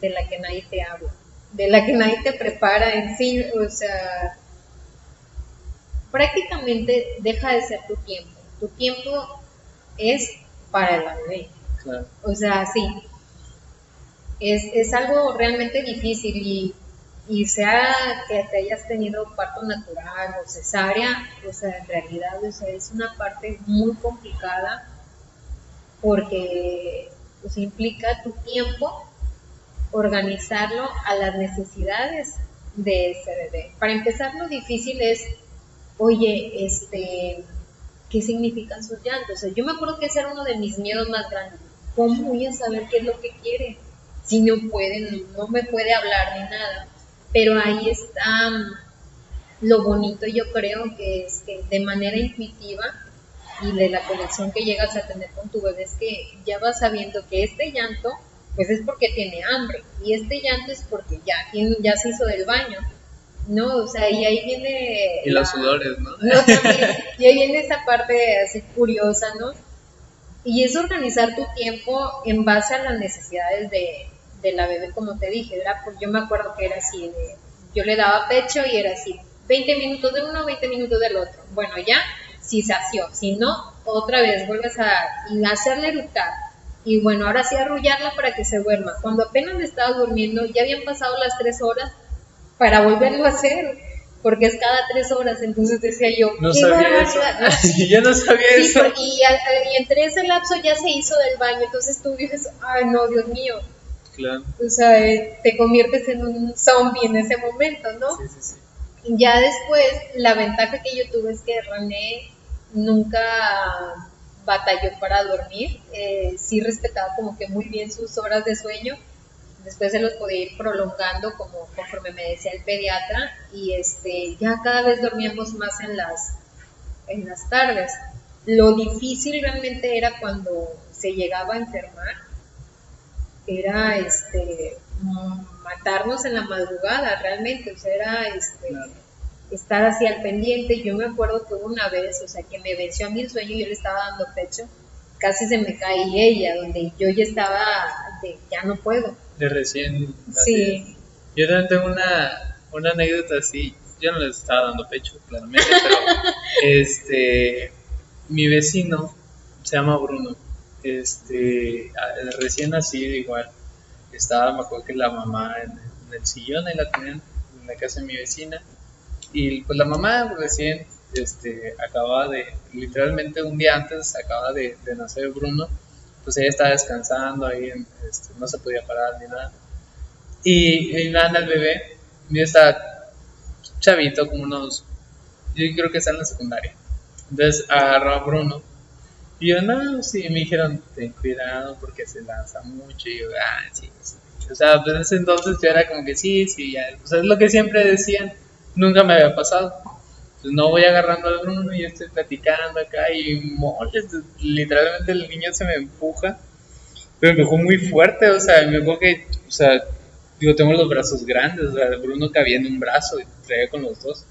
de la que nadie te habla, de la que nadie te prepara en sí, o sea, prácticamente deja de ser tu tiempo. Tu tiempo es para el bebé. claro, O sea, sí. Es, es algo realmente difícil y y sea que te hayas tenido parto natural o cesárea, o sea, en realidad o sea, es una parte muy complicada porque pues, implica tu tiempo organizarlo a las necesidades de ese bebé. Para empezar, lo difícil es, oye, este, ¿qué significan sus llantos? O sea, yo me acuerdo que ese era uno de mis miedos más grandes. ¿Cómo voy a saber qué es lo que quiere? Si no puede, no me puede hablar ni nada. Pero ahí está mm, lo bonito, yo creo que es que de manera intuitiva y de la conexión que llegas a tener con tu bebé es que ya vas sabiendo que este llanto pues es porque tiene hambre y este llanto es porque ya, ya se hizo del baño. No, o sea, y ahí viene... Y los sudores, ¿no? y ahí viene esa parte así curiosa, ¿no? Y es organizar tu tiempo en base a las necesidades de, de la bebé, como te dije, era porque yo me acuerdo que era así, yo le daba pecho y era así, 20 minutos de uno, 20 minutos del otro. Bueno, ya, si sació, si no, otra vez vuelves a y hacerle eructar y bueno, ahora sí arrullarla para que se duerma. Cuando apenas le estaba durmiendo, ya habían pasado las tres horas para volverlo a hacer, porque es cada tres horas. Entonces decía yo, no sabía eso. <laughs> yo no sabía eso. Y, entre ese lapso ya se hizo del baño. Entonces tú dices, ay, no, Dios mío. Claro. O sea, eh, te conviertes en un zombie en ese momento, ¿no? Sí, sí, sí. Ya después, la ventaja que yo tuve es que René nunca batalló para dormir, eh, sí respetaba como que muy bien sus horas de sueño, después se los podía ir prolongando como conforme me decía el pediatra y este ya cada vez dormíamos más en las en las tardes. Lo difícil realmente era cuando se llegaba a enfermar, era este matarnos en la madrugada realmente, o sea, era este estar así al pendiente. Yo me acuerdo que una vez, o sea, que me venció a mí el sueño y yo le estaba dando pecho, casi se me caía ella, donde yo ya estaba de ya no puedo. De recién. Sí. Yo también tengo una, una anécdota así. Yo no les estaba dando pecho, claramente, pero <laughs> este, mi vecino se llama Bruno. Este, recién nacido igual. Estaba, me acuerdo que la mamá en, en el sillón, ahí la tenían en la casa de mi vecina y pues la mamá recién este, acaba de, literalmente un día antes acaba de, nacer Bruno, pues ella estaba descansando ahí, este, no se podía parar ni nada. Y, y nada, el bebé, yo estaba chavito, como unos, yo creo que está en la secundaria. Entonces agarró a Bruno. Y yo, no, sí, me dijeron, ten cuidado porque se lanza mucho. Y yo, ah, sí, sí. O sea, pues en ese entonces yo era como que sí, sí, ya. O sea, es lo que siempre decían nunca me había pasado. No voy agarrando al Bruno y estoy platicando acá y moles, literalmente el niño se me empuja, pero me empujó muy fuerte, o sea, me acuerdo que, o sea, digo, tengo los brazos grandes, o sea, Bruno cabía en un brazo y traía con los dos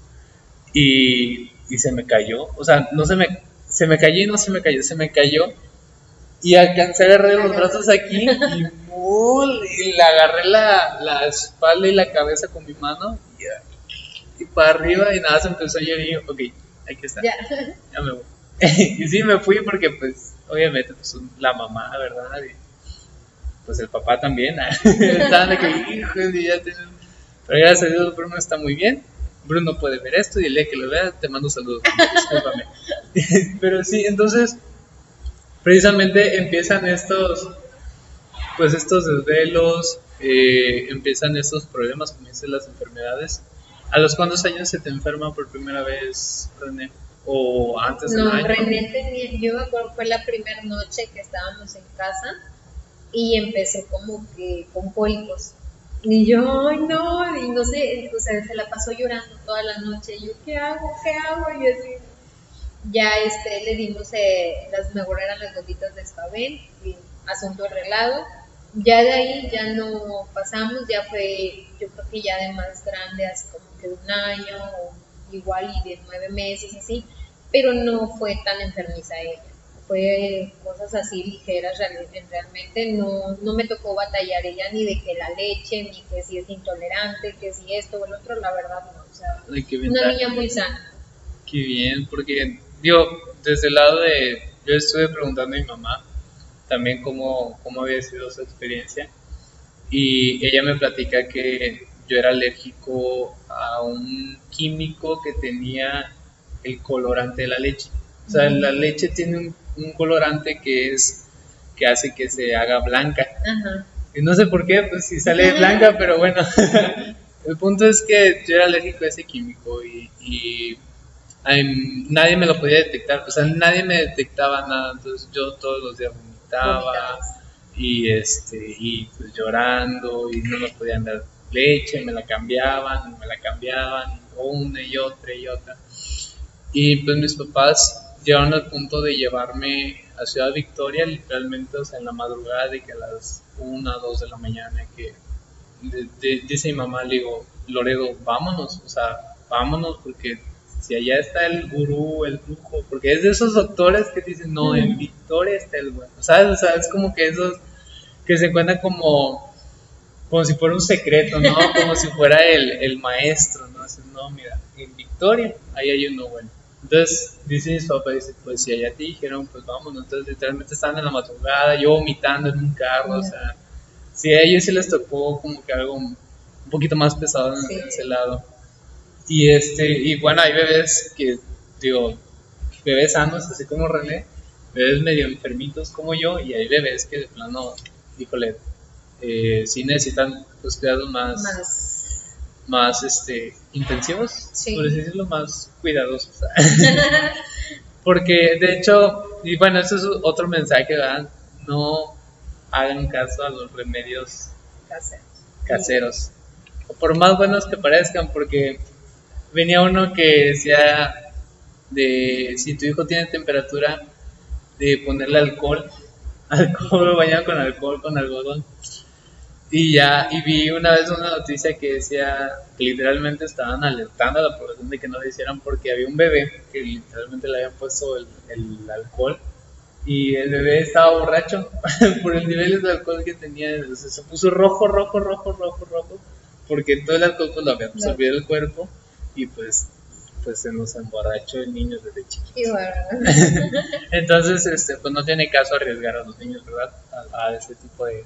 y, y se me cayó, o sea, no se me, se me cayó y no se me cayó, se me cayó y alcancé a agarrar los brazos aquí y, y le agarré la, la espalda y la cabeza con mi mano y para arriba y nada, se empezó a llover y yo, ok, hay que estar. Ya. ya me voy. <laughs> y sí, me fui porque, pues, obviamente, pues, la mamá, ¿verdad? Y, pues el papá también. <laughs> Estaban de que, hijo, ya tienen... Pero gracias a Dios, Bruno está muy bien. Bruno puede ver esto y el día que lo vea te mando saludos. <laughs> Discúlpame. Pero sí, entonces, precisamente empiezan estos, pues estos desvelos, eh, empiezan estos problemas, dicen las enfermedades, ¿A los cuántos años se te enferma por primera vez, René? ¿O antes del no, año? René tenía, yo me acuerdo, fue la primera noche que estábamos en casa y empecé como que con cólicos. Y yo, ay no, y no sé, o sea, se la pasó llorando toda la noche. Y yo, ¿qué hago? ¿Qué hago? Y así, ya este, le dimos, eh, las mejor eran las gotitas de espabel, y asunto arreglado ya de ahí ya no pasamos, ya fue, yo creo que ya de más grande, así como que de un año, o igual y de nueve meses, así, pero no fue tan enfermiza ella. Fue cosas así ligeras, realmente no, no me tocó batallar ella ni de que la leche, ni que si es intolerante, que si esto o el otro, la verdad no. O sea, una niña muy sana. Qué bien, porque yo, desde el lado de, yo estuve preguntando a mi mamá, también cómo, cómo había sido su experiencia. Y ella me platica que yo era alérgico a un químico que tenía el colorante de la leche. O sea, la leche tiene un, un colorante que es que hace que se haga blanca. Ajá. Y no sé por qué, pues si sale <laughs> blanca, pero bueno. <laughs> el punto es que yo era alérgico a ese químico y, y, nadie me lo podía detectar. O sea, nadie me detectaba nada. Entonces yo todos los días vomitaba Vomitabas. y este y pues llorando y no me podían dar leche, me la cambiaban, me la cambiaban una y otra y otra. Y pues mis papás llegaron al punto de llevarme a Ciudad Victoria, literalmente, o sea, en la madrugada de que a las 1, 2 de la mañana, que de- de- dice mi mamá, le digo, Loredo, vámonos, o sea, vámonos porque si allá está el gurú, el brujo, porque es de esos doctores que dicen, no, en Victoria está el bueno, ¿sabes? O sea, es como que esos que se encuentran como, como si fuera un secreto, ¿no? Como si fuera el, el maestro, ¿no? Así, no, mira, en Victoria, ahí hay uno bueno. Entonces, dice mis papás, dice, pues si allá te dijeron, pues vámonos. Entonces, literalmente estaban en la madrugada, yo vomitando en un carro, o sea, sí, a ellos sí les tocó como que algo un poquito más pesado en Sí. ese lado. Y este, y bueno, hay bebés que, digo, bebés sanos, así como René, bebés medio enfermitos como yo, y hay bebés que de plano, híjole, eh, sí necesitan pues cuidados más, Más. más este, intensivos, Sí. por así decirlo, más cuidadosos. <laughs> Porque de hecho, y bueno, eso es otro mensaje, ¿verdad? No hagan caso a los remedios Casero. caseros. Por más buenos que parezcan, porque venía uno que decía de si tu hijo tiene temperatura, de ponerle alcohol, <laughs> alcohol bañado con alcohol, con algodón. Y ya, y vi una vez una noticia que decía que literalmente estaban alertando a la población de que no lo hicieran porque había un bebé que literalmente le habían puesto el, el alcohol y el bebé estaba borracho <laughs> por el nivel de alcohol que tenía, sea, se puso rojo, rojo, rojo, rojo, rojo, porque todo el alcohol pues, lo había absorbido el cuerpo y pues, pues se nos emborrachó el niño desde chiquito. Bueno, <laughs> Entonces, este, pues no tiene caso arriesgar a los niños, ¿verdad? A, a ese tipo de,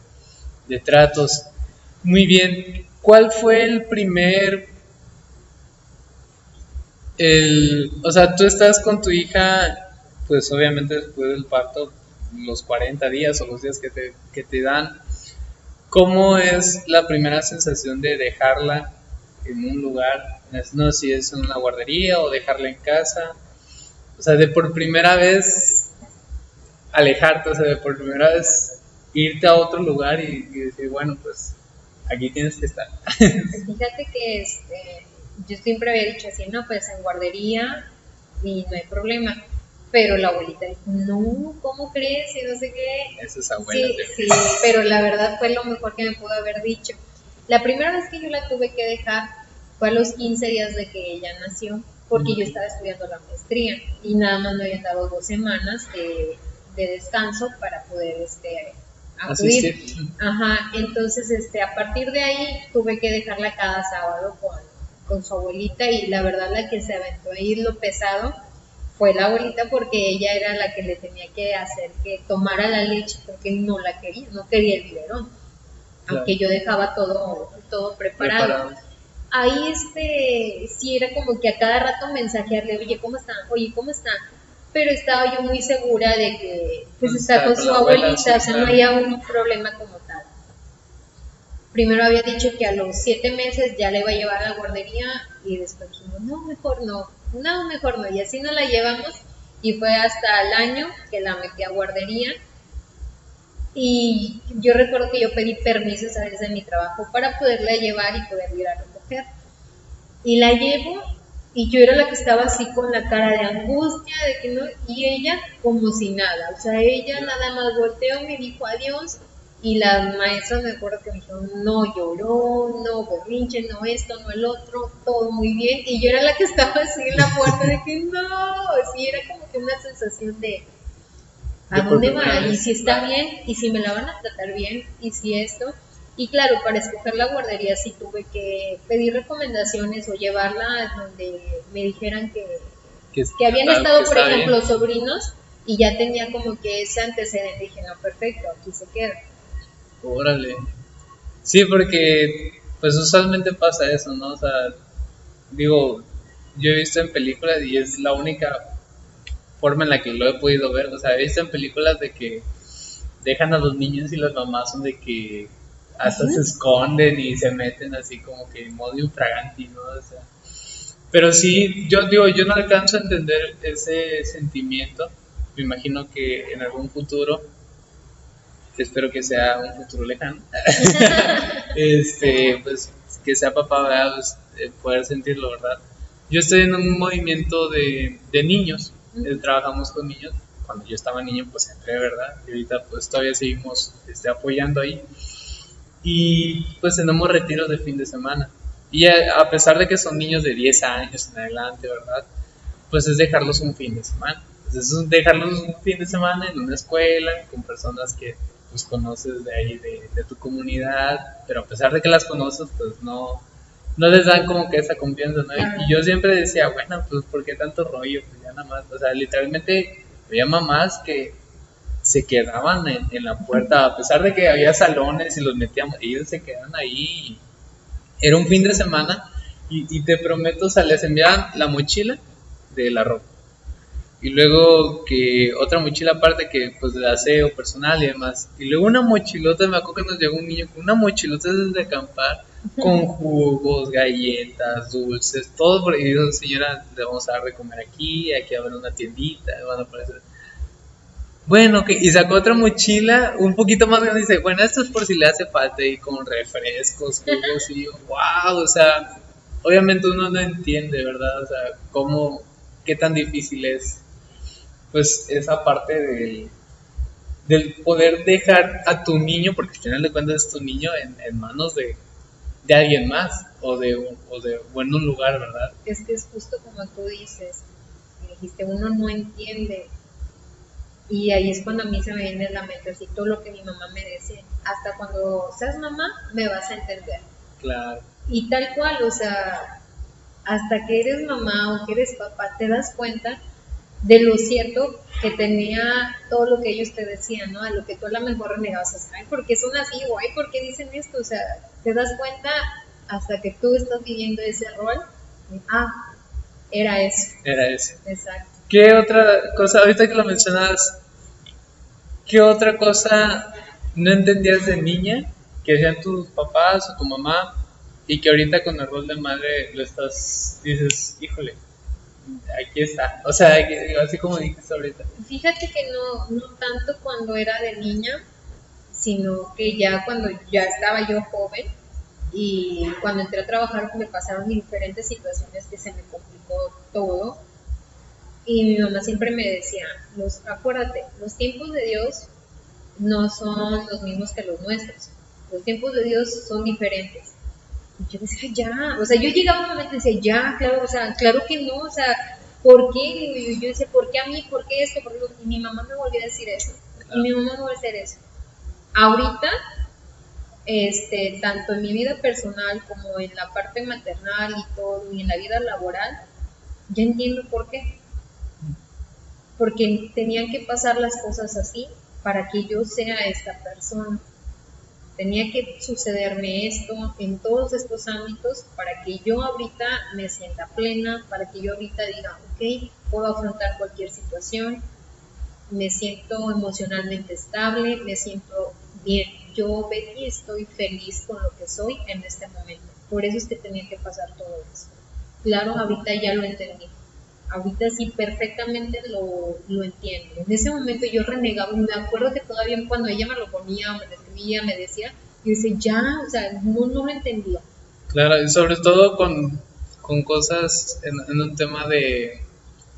de tratos. Muy bien. ¿Cuál fue el primer... El, o sea, tú estás con tu hija, pues obviamente después del parto, los 40 días o los días que te, que te dan. ¿Cómo es la primera sensación de dejarla en un lugar? No sé si es en una guardería o dejarla en casa. O sea, de por primera vez alejarte, o sea, de por primera vez irte a otro lugar y, y decir, bueno, pues aquí tienes que estar. fíjate que este, yo siempre había dicho así, no, pues en guardería y no hay problema. Pero la abuelita dijo, no, ¿cómo crees? Y no sé qué. Esas abuelas Sí, de- sí, pero la verdad fue lo mejor que me pudo haber dicho. La primera vez que yo la tuve que dejar fue a los 15 días de que ella nació, porque yo estaba estudiando la maestría y nada más me habían dado dos semanas de, de descanso para poder este, acudir. Asistir. Ajá, entonces este, a partir de ahí tuve que dejarla cada sábado con, con su abuelita y la verdad la que se aventó ahí lo pesado fue la abuelita porque ella era la que le tenía que hacer que tomara la leche porque no la quería, no quería el biberón. Aunque yo dejaba todo, todo preparado. Preparado. Ahí este, sí era como que a cada rato mensajearle, oye, ¿cómo están? Oye, ¿cómo están? Pero estaba yo muy segura de que pues está está con su la abuela, abuelita, o sea, no había un problema como tal. Primero había dicho que a los siete meses ya le iba a llevar a la guardería y después dijimos, no, mejor no, no, mejor no. Y así nos la llevamos y fue hasta el año que la metí a guardería. Y yo recuerdo que yo pedí permisos a veces en mi trabajo para poderla llevar y poder ir a recoger. Y la llevo y yo era la que estaba así con la cara de angustia, de que no, y ella como si nada, o sea, ella nada más volteó, me dijo adiós y las maestras me acuerdo que me dijeron, no lloró, no berrinche, no esto, no el otro, todo muy bien, y yo era la que estaba así en la puerta de que no, sí, era como que una sensación de, ¿a dónde va? Y si está bien, y si me la van a tratar bien, y si esto, y claro, para escoger la guardería sí tuve que pedir recomendaciones o llevarla a donde me dijeran que, Que, que habían claro, estado, que por ejemplo, bien. sobrinos y ya tenía como que ese antecedente. Dije, no, perfecto, aquí se queda. Órale. Sí, porque pues usualmente pasa eso, ¿no? O sea, digo, yo he visto en películas y es la única forma en la que lo he podido ver, o sea, he visto en películas de que dejan a los niños y las mamás son de que hasta se esconden y se meten así como que en modo infraganti, ¿no? O sea, pero sí, yo digo, yo no alcanzo a entender ese sentimiento. Me imagino que en algún futuro, que espero que sea un futuro lejano, <laughs> este, pues que sea papá, ¿verdad? Pues, eh, poder sentirlo, ¿verdad? Yo estoy en un movimiento de, de niños, eh, trabajamos con niños. Cuando yo estaba niño, pues entré, ¿verdad? Y ahorita, pues todavía seguimos este, apoyando ahí. Y pues tenemos retiros de fin de semana. Y a, pesar de que son niños de 10 años en adelante, ¿verdad? Pues es dejarlos un fin de semana. Pues es dejarlos un fin de semana en una escuela, con personas que pues conoces de ahí, de, tu comunidad, pero a pesar de que las conoces, pues no, no les dan como que esa confianza, ¿no? Y- Y yo siempre decía, bueno, pues ¿por qué tanto rollo? Pues ya nada más, o sea, literalmente había mamás que se quedaban en, en la puerta, a pesar de que había salones y los metíamos, ellos se quedaban ahí. Era un fin de semana y, y te prometo, o sea, les enviaban la mochila de la ropa. Y luego que otra mochila aparte que pues de aseo personal y demás. Y luego una mochilota, me acuerdo que nos llegó un niño con una mochilota desde acampar con <laughs> jugos, galletas, dulces, todo por y dijo, señora, le vamos a dar de comer aquí, aquí va a haber una tiendita, van a aparecer. Bueno, ok, y sacó otra mochila un poquito más grande y dice, bueno, esto es por si le hace falta y con refrescos, jugos, y yo, wow, o sea, obviamente uno no entiende, ¿verdad? O sea, cómo, qué tan difícil es, pues, esa parte del, del poder dejar a tu niño, porque al final de cuentas es tu niño, en, manos de, de alguien más, o de, o de, o un lugar, ¿verdad? Es que es justo como tú dices, dijiste, uno no entiende. Y ahí es cuando a mí se me viene en la mente así todo lo que mi mamá me decía. Hasta cuando seas mamá, me vas a entender. Claro, Y tal cual, o sea, hasta que eres mamá o que eres papá, te das cuenta de lo cierto que tenía todo lo que ellos te decían, ¿no? A lo que tú a lo mejor renegabas, o sea, ay, ¿por qué son así? O ay, ¿por qué dicen esto? O sea, te das cuenta hasta que tú estás viviendo ese rol. ah, era eso, era eso. exacto. ¿Qué otra cosa, ahorita que lo mencionas, qué otra cosa no entendías de niña que hacían tus papás o tu mamá y que ahorita con el rol de madre lo estás, dices, híjole, aquí está. O sea, así como dijiste ahorita. Fíjate que no, no tanto cuando era de niña, sino que ya cuando ya estaba yo joven y cuando entré a trabajar me pasaron diferentes situaciones que se me complicó todo. Y mi mamá siempre me decía, los, acuérdate, los tiempos de Dios no son los mismos que los nuestros. Los tiempos de Dios son diferentes. Y yo decía, ya, o sea, yo llegaba un momento y decía, ya, claro, o sea, claro que no, o sea, ¿por qué? Y yo, yo decía, ¿por qué a mí? ¿Por qué esto? ¿Por qué lo-?" Y mi mamá me volvió a decir eso. Y mi mamá me volvió a decir eso. Ahorita, este, tanto en mi vida personal como en la parte maternal y todo, y en la vida laboral, ya entiendo por qué. Porque tenían que pasar las cosas así para que yo sea esta persona. Tenía que sucederme esto en todos estos ámbitos para que yo ahorita me sienta plena, para que yo ahorita diga, ok, puedo afrontar cualquier situación, me siento emocionalmente estable, me siento bien. Yo, Betty, estoy feliz con lo que soy en este momento. Por eso es que tenía que pasar todo eso. Claro, ahorita ya lo entendí. Ahorita sí perfectamente lo, lo entiendo. En ese momento yo renegaba, me acuerdo que todavía cuando ella me lo ponía me lo escribía, me decía, yo decía, ya, o sea, no, no lo entendía. Claro, y sobre todo con, con cosas en, en un tema de,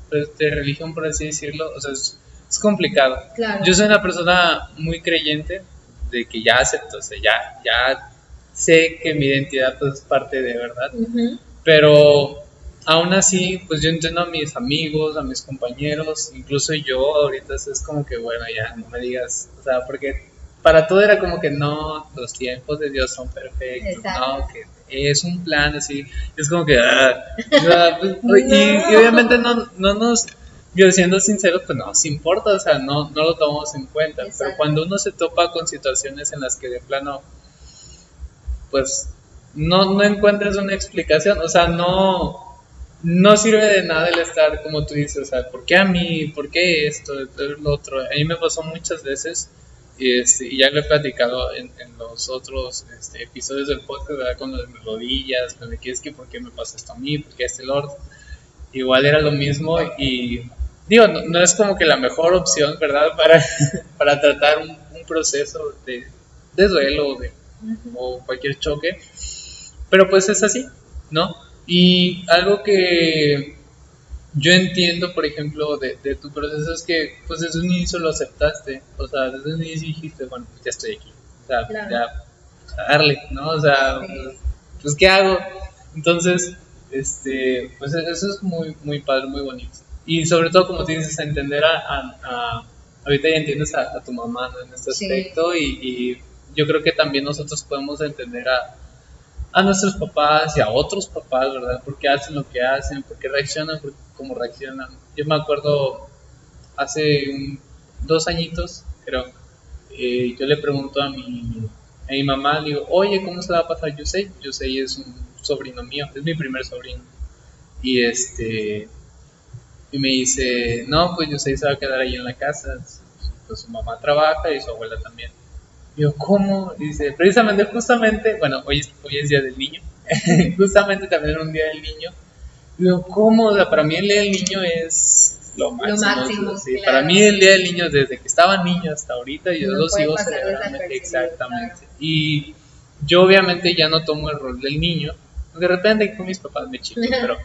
pues, de religión, por así decirlo, o sea, es, es complicado. Claro. Yo soy una persona muy creyente de que ya acepto, o sea, ya, ya sé que mi identidad pues, es parte de verdad, Ujú. pero aún así, pues yo entiendo a mis amigos, a mis compañeros, incluso yo ahorita es como que, bueno, ya no me digas, o sea, porque para todo era como que no, los tiempos de Dios son perfectos, Exacto. no, que es un plan así, es como que, ah, <laughs> pues, y, y obviamente no, no nos, yo siendo sincero, pues no nos importa, o sea, no, no lo tomamos en cuenta, pero cuando uno se topa con situaciones en las que de plano, pues no, no encuentras una explicación, o sea, no, no sirve de nada el estar como tú dices, o sea, ¿por qué a mí? ¿Por qué esto? Lo otro. A mí me pasó muchas veces y, este, y ya lo he platicado en, los otros este, episodios del podcast, ¿verdad? Con las rodillas, con el que es que ¿por qué me pasa esto a mí? ¿Por qué a este Lord? Igual era lo mismo y digo, no, es como que la mejor opción, ¿verdad? <laughs> Para, para tratar un, un proceso de, de duelo de, o cualquier choque, pero pues es así, ¿no? Y algo que yo entiendo, por ejemplo, de, de, tu proceso es que pues desde un inicio lo aceptaste, o sea, desde un inicio dijiste, bueno, pues ya estoy aquí, o sea, Claro. ya, pues, a darle, ¿no? O sea, pues, pues, ¿qué hago? Entonces, este, pues eso es muy, muy padre, muy bonito. Y sobre todo, como dices, a entender a, a- a- ahorita ya entiendes a, a tu mamá ¿no? en este Sí. aspecto y, y yo creo que también nosotros podemos entender a, a nuestros papás y a otros papás, ¿verdad? ¿Por qué hacen lo que hacen? ¿Por qué reaccionan como reaccionan? Yo me acuerdo hace dos añitos, creo, eh, yo le pregunto a mi, a mi mamá, le digo, oye, ¿cómo se va a pasar Yusei? Yusei es un sobrino mío, es mi primer sobrino. Y este, y me dice, no, pues Yusei se va a quedar ahí en la casa, pues su mamá trabaja y su abuela también. Yo, ¿cómo? Dice, precisamente, justamente, bueno, hoy es, hoy es Día del Niño, <laughs> justamente también era un Día del Niño. Yo, ¿cómo? O sea, para mí el Día del Niño es lo máximo. máximo, sí. claro. Para mí el Día del Niño, desde que estaba niño hasta ahorita, yo No lo sigo celebrando. Exactamente. claro. Y yo obviamente ya no tomo el rol del niño. De repente con mis papás me chico, <laughs> pero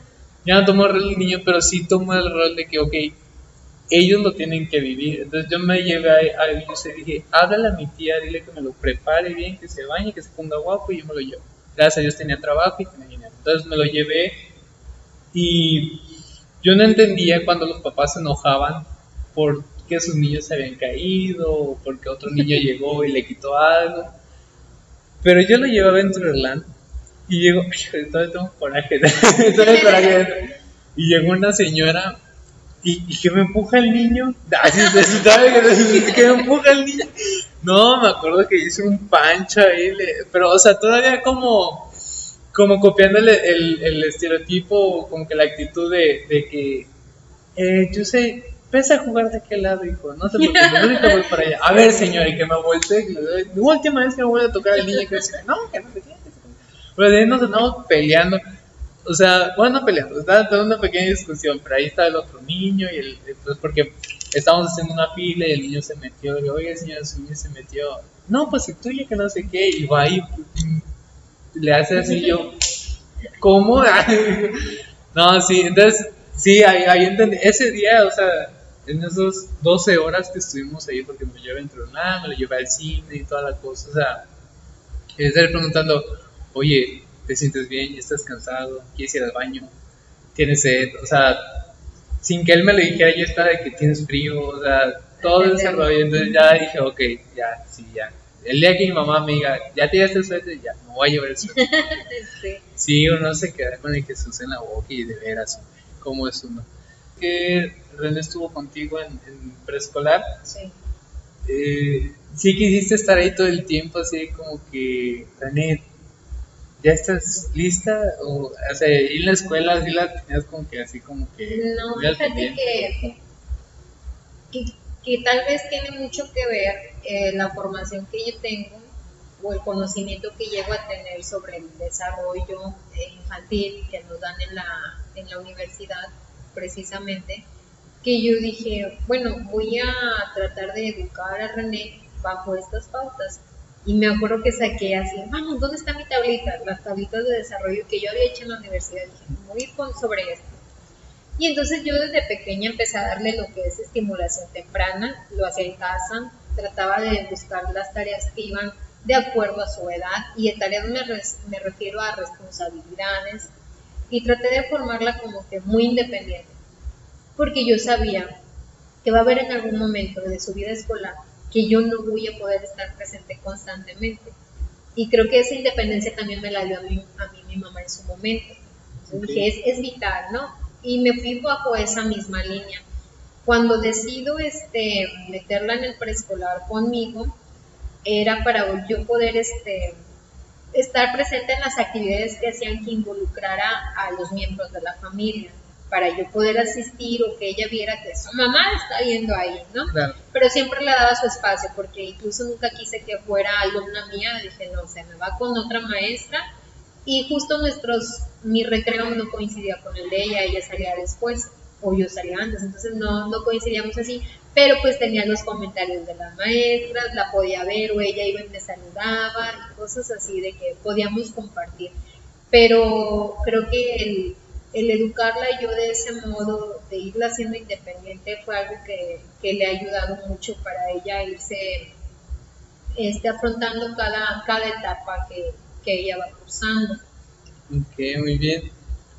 ya no tomo el rol del niño, pero sí tomo el rol de que, ok, ellos lo tienen que vivir. Entonces yo me llevé a, a ellos y dije, háblale a mi tía, dile que me lo prepare bien, que se bañe, que se ponga guapo y yo me lo llevo. Gracias a Dios tenía trabajo y tenía dinero. Entonces me lo llevé y yo no entendía cuando los papás se enojaban porque sus niños se habían caído o porque otro niño <laughs> llegó y le quitó algo. Pero yo lo llevaba en Trerland y llegó, <laughs> todavía tengo coraje, <laughs> todavía tengo coraje. Y llegó una señora y, y que me empuja el niño. <laughs> Así, <laughs> que me empuja el niño. No, me acuerdo que hice un pancho ahí, le- pero o sea, todavía como, como copiándole el, el estereotipo, como que la actitud de, de que, eh, yo sé, pese a jugar de aquel lado, hijo, no te preocupes, <laughs> ahorita voy para allá. A ver, señor, y que me volteé, la última vez que me vuelve a tocar al niño, que no, que no te quieres. Pero de ahí nos andamos peleando. O sea, bueno, no peleando, estaba teniendo una pequeña discusión, pero ahí está el otro niño y el, pues porque estábamos haciendo una fila y el niño se metió, y oye señor, su niño se metió, no, pues el tuyo que no sé qué, y va ahí, mm, le hace así yo, ¿cómo? <laughs> no, sí, entonces, sí, ahí, ahí entendí, ese día, o sea, en esas 12 horas que estuvimos ahí, porque me llevé nada, me lo llevé al cine y toda la cosa, o sea, estar preguntando, oye, ¿te sientes bien? ¿Estás cansado? ¿Quieres ir al baño? ¿Tienes sed? O sea, sin que él me lo dijera, yo estaba de que tienes frío, o sea, todo ese rollo. Entonces ya dije, ok, ya, sí, ya. El día que mi mamá me diga, ya te llevaste el suéter, ya, me voy a llevar el suéter. <laughs> Sí. Sí, uno se queda con el Jesús en la boca y de veras, ¿cómo es uno? Que René estuvo contigo en, en preescolar, Sí. eh, sí quisiste estar ahí todo el tiempo, así como que, René, ¿ya estás lista? O, o sea, y la escuela sí la tenías como que así como que... No, fíjate que, que, que tal vez tiene mucho que ver eh, la formación que yo tengo o el conocimiento que llego a tener sobre el desarrollo infantil que nos dan en la, en la universidad precisamente, que yo dije, bueno, voy a tratar de educar a René bajo estas pautas. Y me acuerdo que saqué así, vamos, ¿dónde está mi tablita? Las tablitas de desarrollo que yo había hecho en la universidad. Dije, voy a ir con, sobre esto. Y entonces yo desde pequeña empecé a darle lo que es estimulación temprana, lo hacía en casa, trataba de buscar las tareas que iban de acuerdo a su edad, y de tareas me, res- me refiero a responsabilidades, y traté de formarla como que muy independiente, porque yo sabía que va a haber en algún momento de su vida escolar que yo no voy a poder estar presente constantemente. Y creo que esa independencia también me la dio a mí, a mí mi mamá en su momento. Entonces Ok. dije, es, es vital, ¿no? Y me fui bajo esa misma línea. Cuando decido este, meterla en el preescolar conmigo, era para yo poder este, estar presente en las actividades que hacían que involucrara a los miembros de la familia para yo poder asistir o que ella viera que su mamá está viendo ahí, ¿no? Claro. Pero siempre le daba su espacio porque incluso nunca quise que fuera alumna mía, dije, no, se me va con otra maestra y justo nuestros, mi recreo no coincidía con el de ella, ella salía después o yo salía antes, entonces no, no coincidíamos así, pero pues tenía los comentarios de las maestras, la podía ver o ella iba y me saludaba y cosas así de que podíamos compartir. Pero creo que el, el educarla yo de ese modo, de irla siendo independiente, fue algo que, que le ha ayudado mucho para ella irse este, afrontando cada, cada etapa que, que ella va cursando. Ok, muy bien.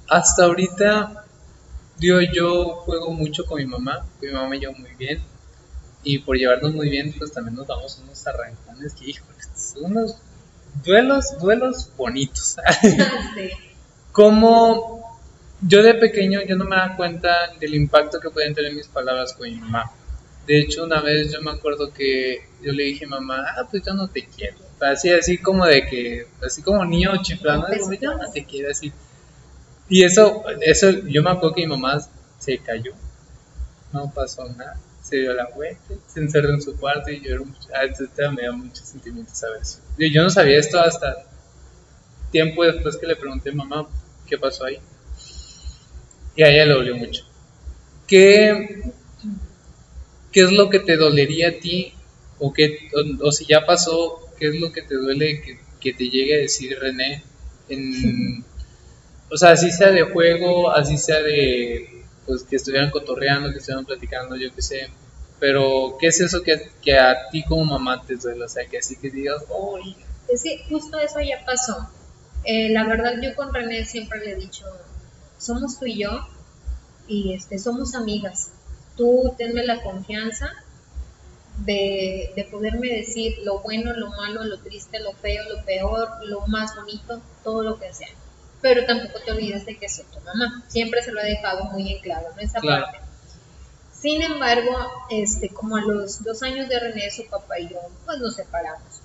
Hasta ahorita, digo, yo juego mucho con mi mamá, con mi mamá me llevo muy bien. Y por llevarnos muy bien, pues también nos damos unos arrancones que, híjole, son unos duelos, duelos bonitos. <laughs> <laughs> Sí. Como yo de pequeño, yo no me daba cuenta del impacto que pueden tener mis palabras con mi mamá. De hecho, una vez yo me acuerdo que yo le dije a mamá, ah, pues yo no te quiero. Así, así como de que, así como niño chiflando, digo, yo no te quiero, así. Y eso, eso, yo me acuerdo que mi mamá se cayó, no pasó nada, se dio la vuelta, se encerró en su cuarto y lloró mucho. Ah, entonces me da muchos sentimientos a veces. Yo, yo no sabía esto hasta tiempo después que le pregunté, mamá, ¿qué pasó ahí? Y a ella le dolió mucho. ¿Qué, qué es lo que te dolería a ti? O, qué, o, o si ya pasó, ¿qué es lo que te duele que, que te llegue a decir René? En, <laughs> o sea, así sea de juego, así sea de pues que estuvieran cotorreando, que estuvieran platicando, yo qué sé. Pero, ¿qué es eso que, que a ti como mamá te duele? O sea, que así que digas, ¡ay! Es que justo eso ya pasó. Eh, la verdad, yo con René siempre le he dicho, somos tú y yo, y este, somos amigas. Tú tenme la confianza de, de poderme decir lo bueno, lo malo, lo triste, lo feo, lo peor, lo más bonito, todo lo que sea. Pero tampoco te olvides de que soy tu mamá. Siempre se lo he dejado muy en claro, ¿no? Esa Claro. parte. Sin embargo, este, como a los dos años de René, su papá y yo, pues nos separamos.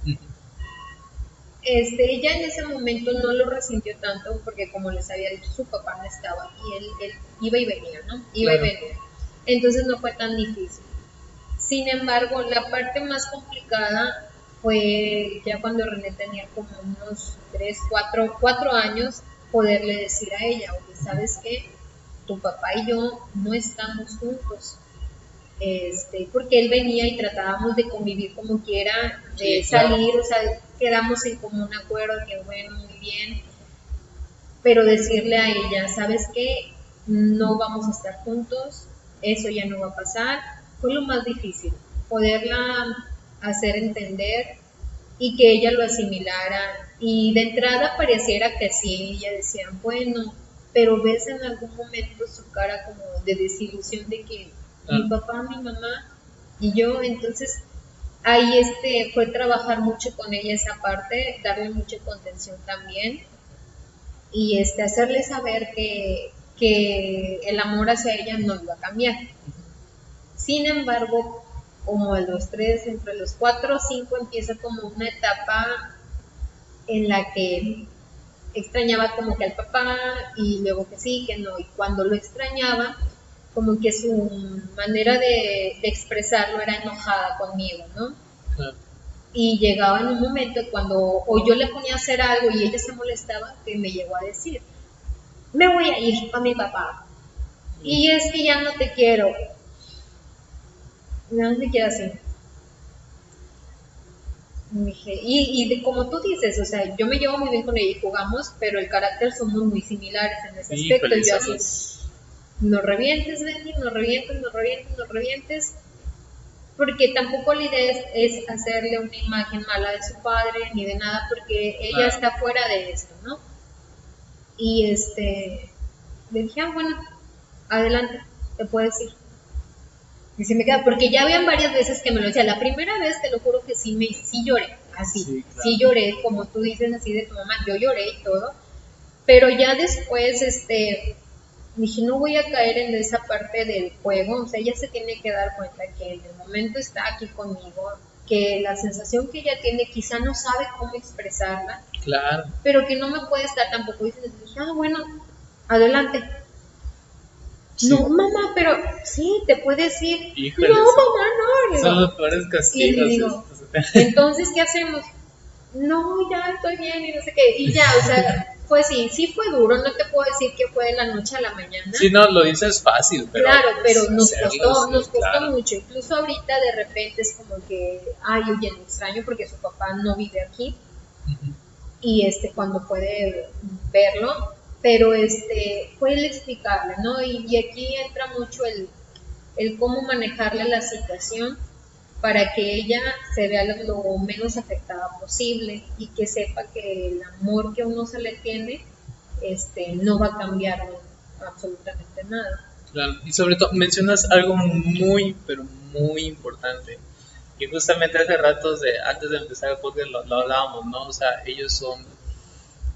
Este, ella en ese momento no lo resintió tanto porque como les había dicho, su papá no estaba y él, él iba y venía, ¿no? Iba Claro. y venía. Entonces no fue tan difícil. Sin embargo, la parte más complicada fue ya cuando René tenía como unos 3, 4, 4 años, poderle decir a ella, oye, ¿sabes qué? Tu papá y yo no estamos juntos. Este, porque él venía y tratábamos de convivir como quiera, de Sí, claro. salir, o sea, quedamos en común acuerdo, que bueno, muy bien, pero decirle a ella, ¿sabes qué? No vamos a estar juntos, eso ya no va a pasar, fue lo más difícil, poderla hacer entender y que ella lo asimilara. Y de entrada pareciera que sí, ella decía, bueno, pero ves en algún momento su cara como de desilusión de que mi papá, mi mamá y yo, entonces ahí este fue trabajar mucho con ella esa parte, darle mucha contención también y este hacerle saber que, que el amor hacia ella no iba a cambiar. Sin embargo, como a los tres, entre los cuatro o cinco empieza como una etapa en la que extrañaba como que al papá y luego que sí, que no, y cuando lo extrañaba, como que su manera de, de expresarlo era enojada conmigo, ¿no? Claro. Y llegaba en un momento cuando o yo le ponía a hacer algo y ella se molestaba, que me llegó a decir, me voy a ir a mi papá. Y es que ya no te quiero. No te quiero así. Y dije, Y, y de- como tú dices, o sea, yo me llevo muy bien con ella y jugamos, pero el carácter somos muy similares en ese aspecto. Y yo. No revientes, Benny, no revientes, no revientes, no revientes. Porque tampoco la idea es, es hacerle una imagen mala de su padre ni de nada, porque ella está fuera de esto, ¿no? Y este, le dije, ah, bueno, adelante, te puedes ir. Y se me queda, porque ya habían varias veces que me lo decía. La primera vez, te lo juro que sí, me, sí lloré, así. Sí, claro. Sí lloré, como tú dices, así de tu mamá, yo lloré y todo. Pero ya después, este, dije, no voy a caer en esa parte del juego, o sea, ella se tiene que dar cuenta que en el momento está aquí conmigo, que la sensación que ella tiene quizá no sabe cómo expresarla, Claro. pero que no me puede estar tampoco diciendo, ah, bueno, adelante. Sí. No, mamá, pero sí, te puede decir, Híjole, no, mamá, no. Le Son digo, los peores castigos. Digo. Entonces, ¿qué hacemos? No, ya estoy bien y no sé qué. Y ya, o sea, pues sí, sí fue duro. No te puedo decir que fue de la noche a la mañana. Sí, no, lo dices fácil, pero. claro, pero nos costó, nos costó claro. mucho. Incluso ahorita de repente es como que, ay, oye, me extraño porque su papá no vive aquí y este cuando puede verlo, pero este fue el explicarle, ¿no? Y, y aquí entra mucho el, el cómo manejarle la situación para que ella se vea lo, menos afectada posible y que sepa que el amor que uno se le tiene este, no va a cambiar absolutamente nada. Claro, y sobre todo mencionas algo muy, pero muy importante. Y justamente hace ratos, de, antes de empezar el podcast, lo, lo hablábamos, ¿no? O sea, ellos son,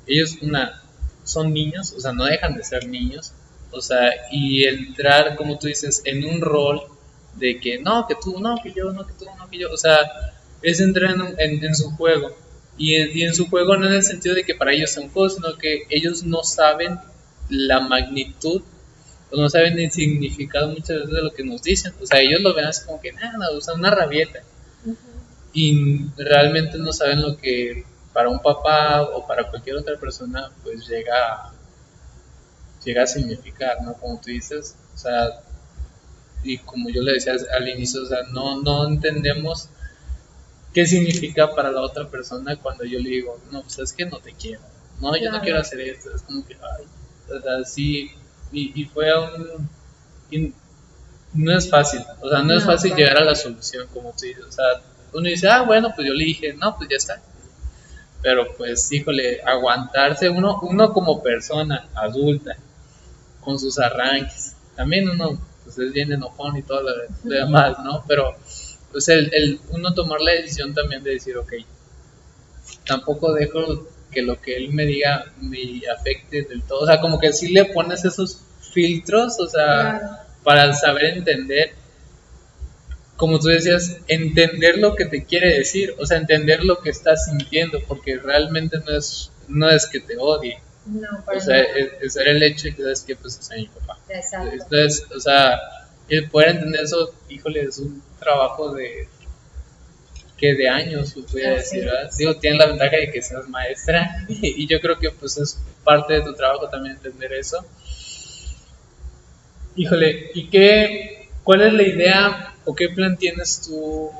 ellos una, son niños, o sea, no dejan de ser niños, o sea, y entrar, como tú dices, en un rol de que no, que tú, no, que yo, no, que tú, no, que yo, o sea, es entrar en, un- en, en su juego. Y en, y en su juego no en el sentido de que para ellos son cosas, sino que ellos no saben la magnitud o no saben el significado muchas veces de lo que nos dicen. O sea, ellos lo ven así como que nada, o sea, una rabieta. Y realmente no saben lo que para un papá o para cualquier otra persona, pues llega, a- llega a significar, ¿no? Como tú dices, o sea, y como yo le decía al inicio, o sea, no, no entendemos qué significa para la otra persona cuando yo le digo, no, pues es que no te quiero, no, yo no quiero hacer esto, es como que, ay, o sea, sí, y, y fue un, y no es fácil, o sea, no, es fácil claro. llegar a la solución, como tú dices, o sea, uno dice, ah, bueno, pues yo le dije, no, pues ya está, pero pues, híjole, aguantarse uno, uno como persona adulta, con sus arranques, también uno, pues es bien enojón y todo lo, lo demás, ¿no? Pero, pues el, el uno tomar la decisión también de decir, ok, tampoco dejo que lo que él me diga me afecte del todo, o sea, como que sí le pones esos filtros, o sea, Claro. para saber entender, como tú decías, entender lo que te quiere decir, o sea, entender lo que estás sintiendo, porque realmente no es, no es que te odie, No, para o sea, es, es el hecho de que sabes que pues es mi papá. Exacto. Entonces, o sea, el poder entender eso, híjole, es un trabajo de que de años, pues, voy a decir, ¿verdad? Digo, tienes la ventaja de que seas maestra <laughs> y yo creo que pues es parte de tu trabajo también entender eso. Híjole, ¿y qué, cuál es la idea o qué plan tienes tú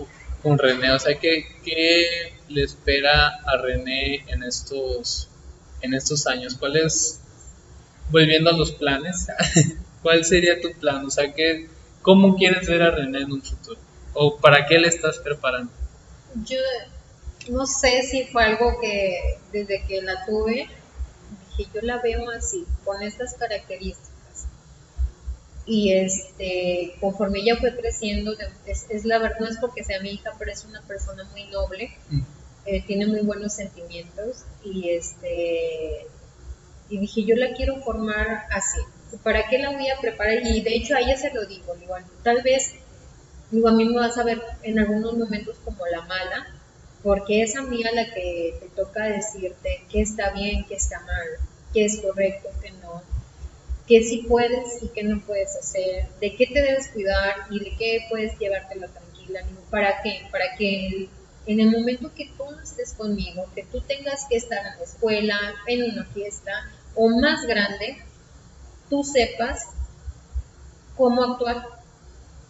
con René? O sea, ¿qué, qué le espera a René en estos, en estos años? ¿Cuál es, volviendo a los planes, <laughs> cuál sería tu plan? O sea, ¿qué, ¿cómo quieres ver a René en un futuro? ¿O para qué le estás preparando? Yo no sé si fue algo que desde que la tuve, dije, yo la veo así, con estas características. Y este, conforme ella fue creciendo, es, es la verdad, no es porque sea mi hija, pero es una persona muy noble, Mm. Eh, tiene muy buenos sentimientos y este y dije yo la quiero formar así. Para qué la voy a preparar y de hecho a ella se lo digo digo, tal vez digo a mí me vas a ver en algunos momentos como la mala porque es a mí a la que te toca decirte qué está bien qué está mal qué es correcto qué no qué sí puedes y qué no puedes hacer de qué te debes cuidar y de qué puedes llevártela tranquila para qué para que en el momento que tú no estés conmigo, que tú tengas que estar en la escuela, en una fiesta o más grande, tú sepas cómo actuar,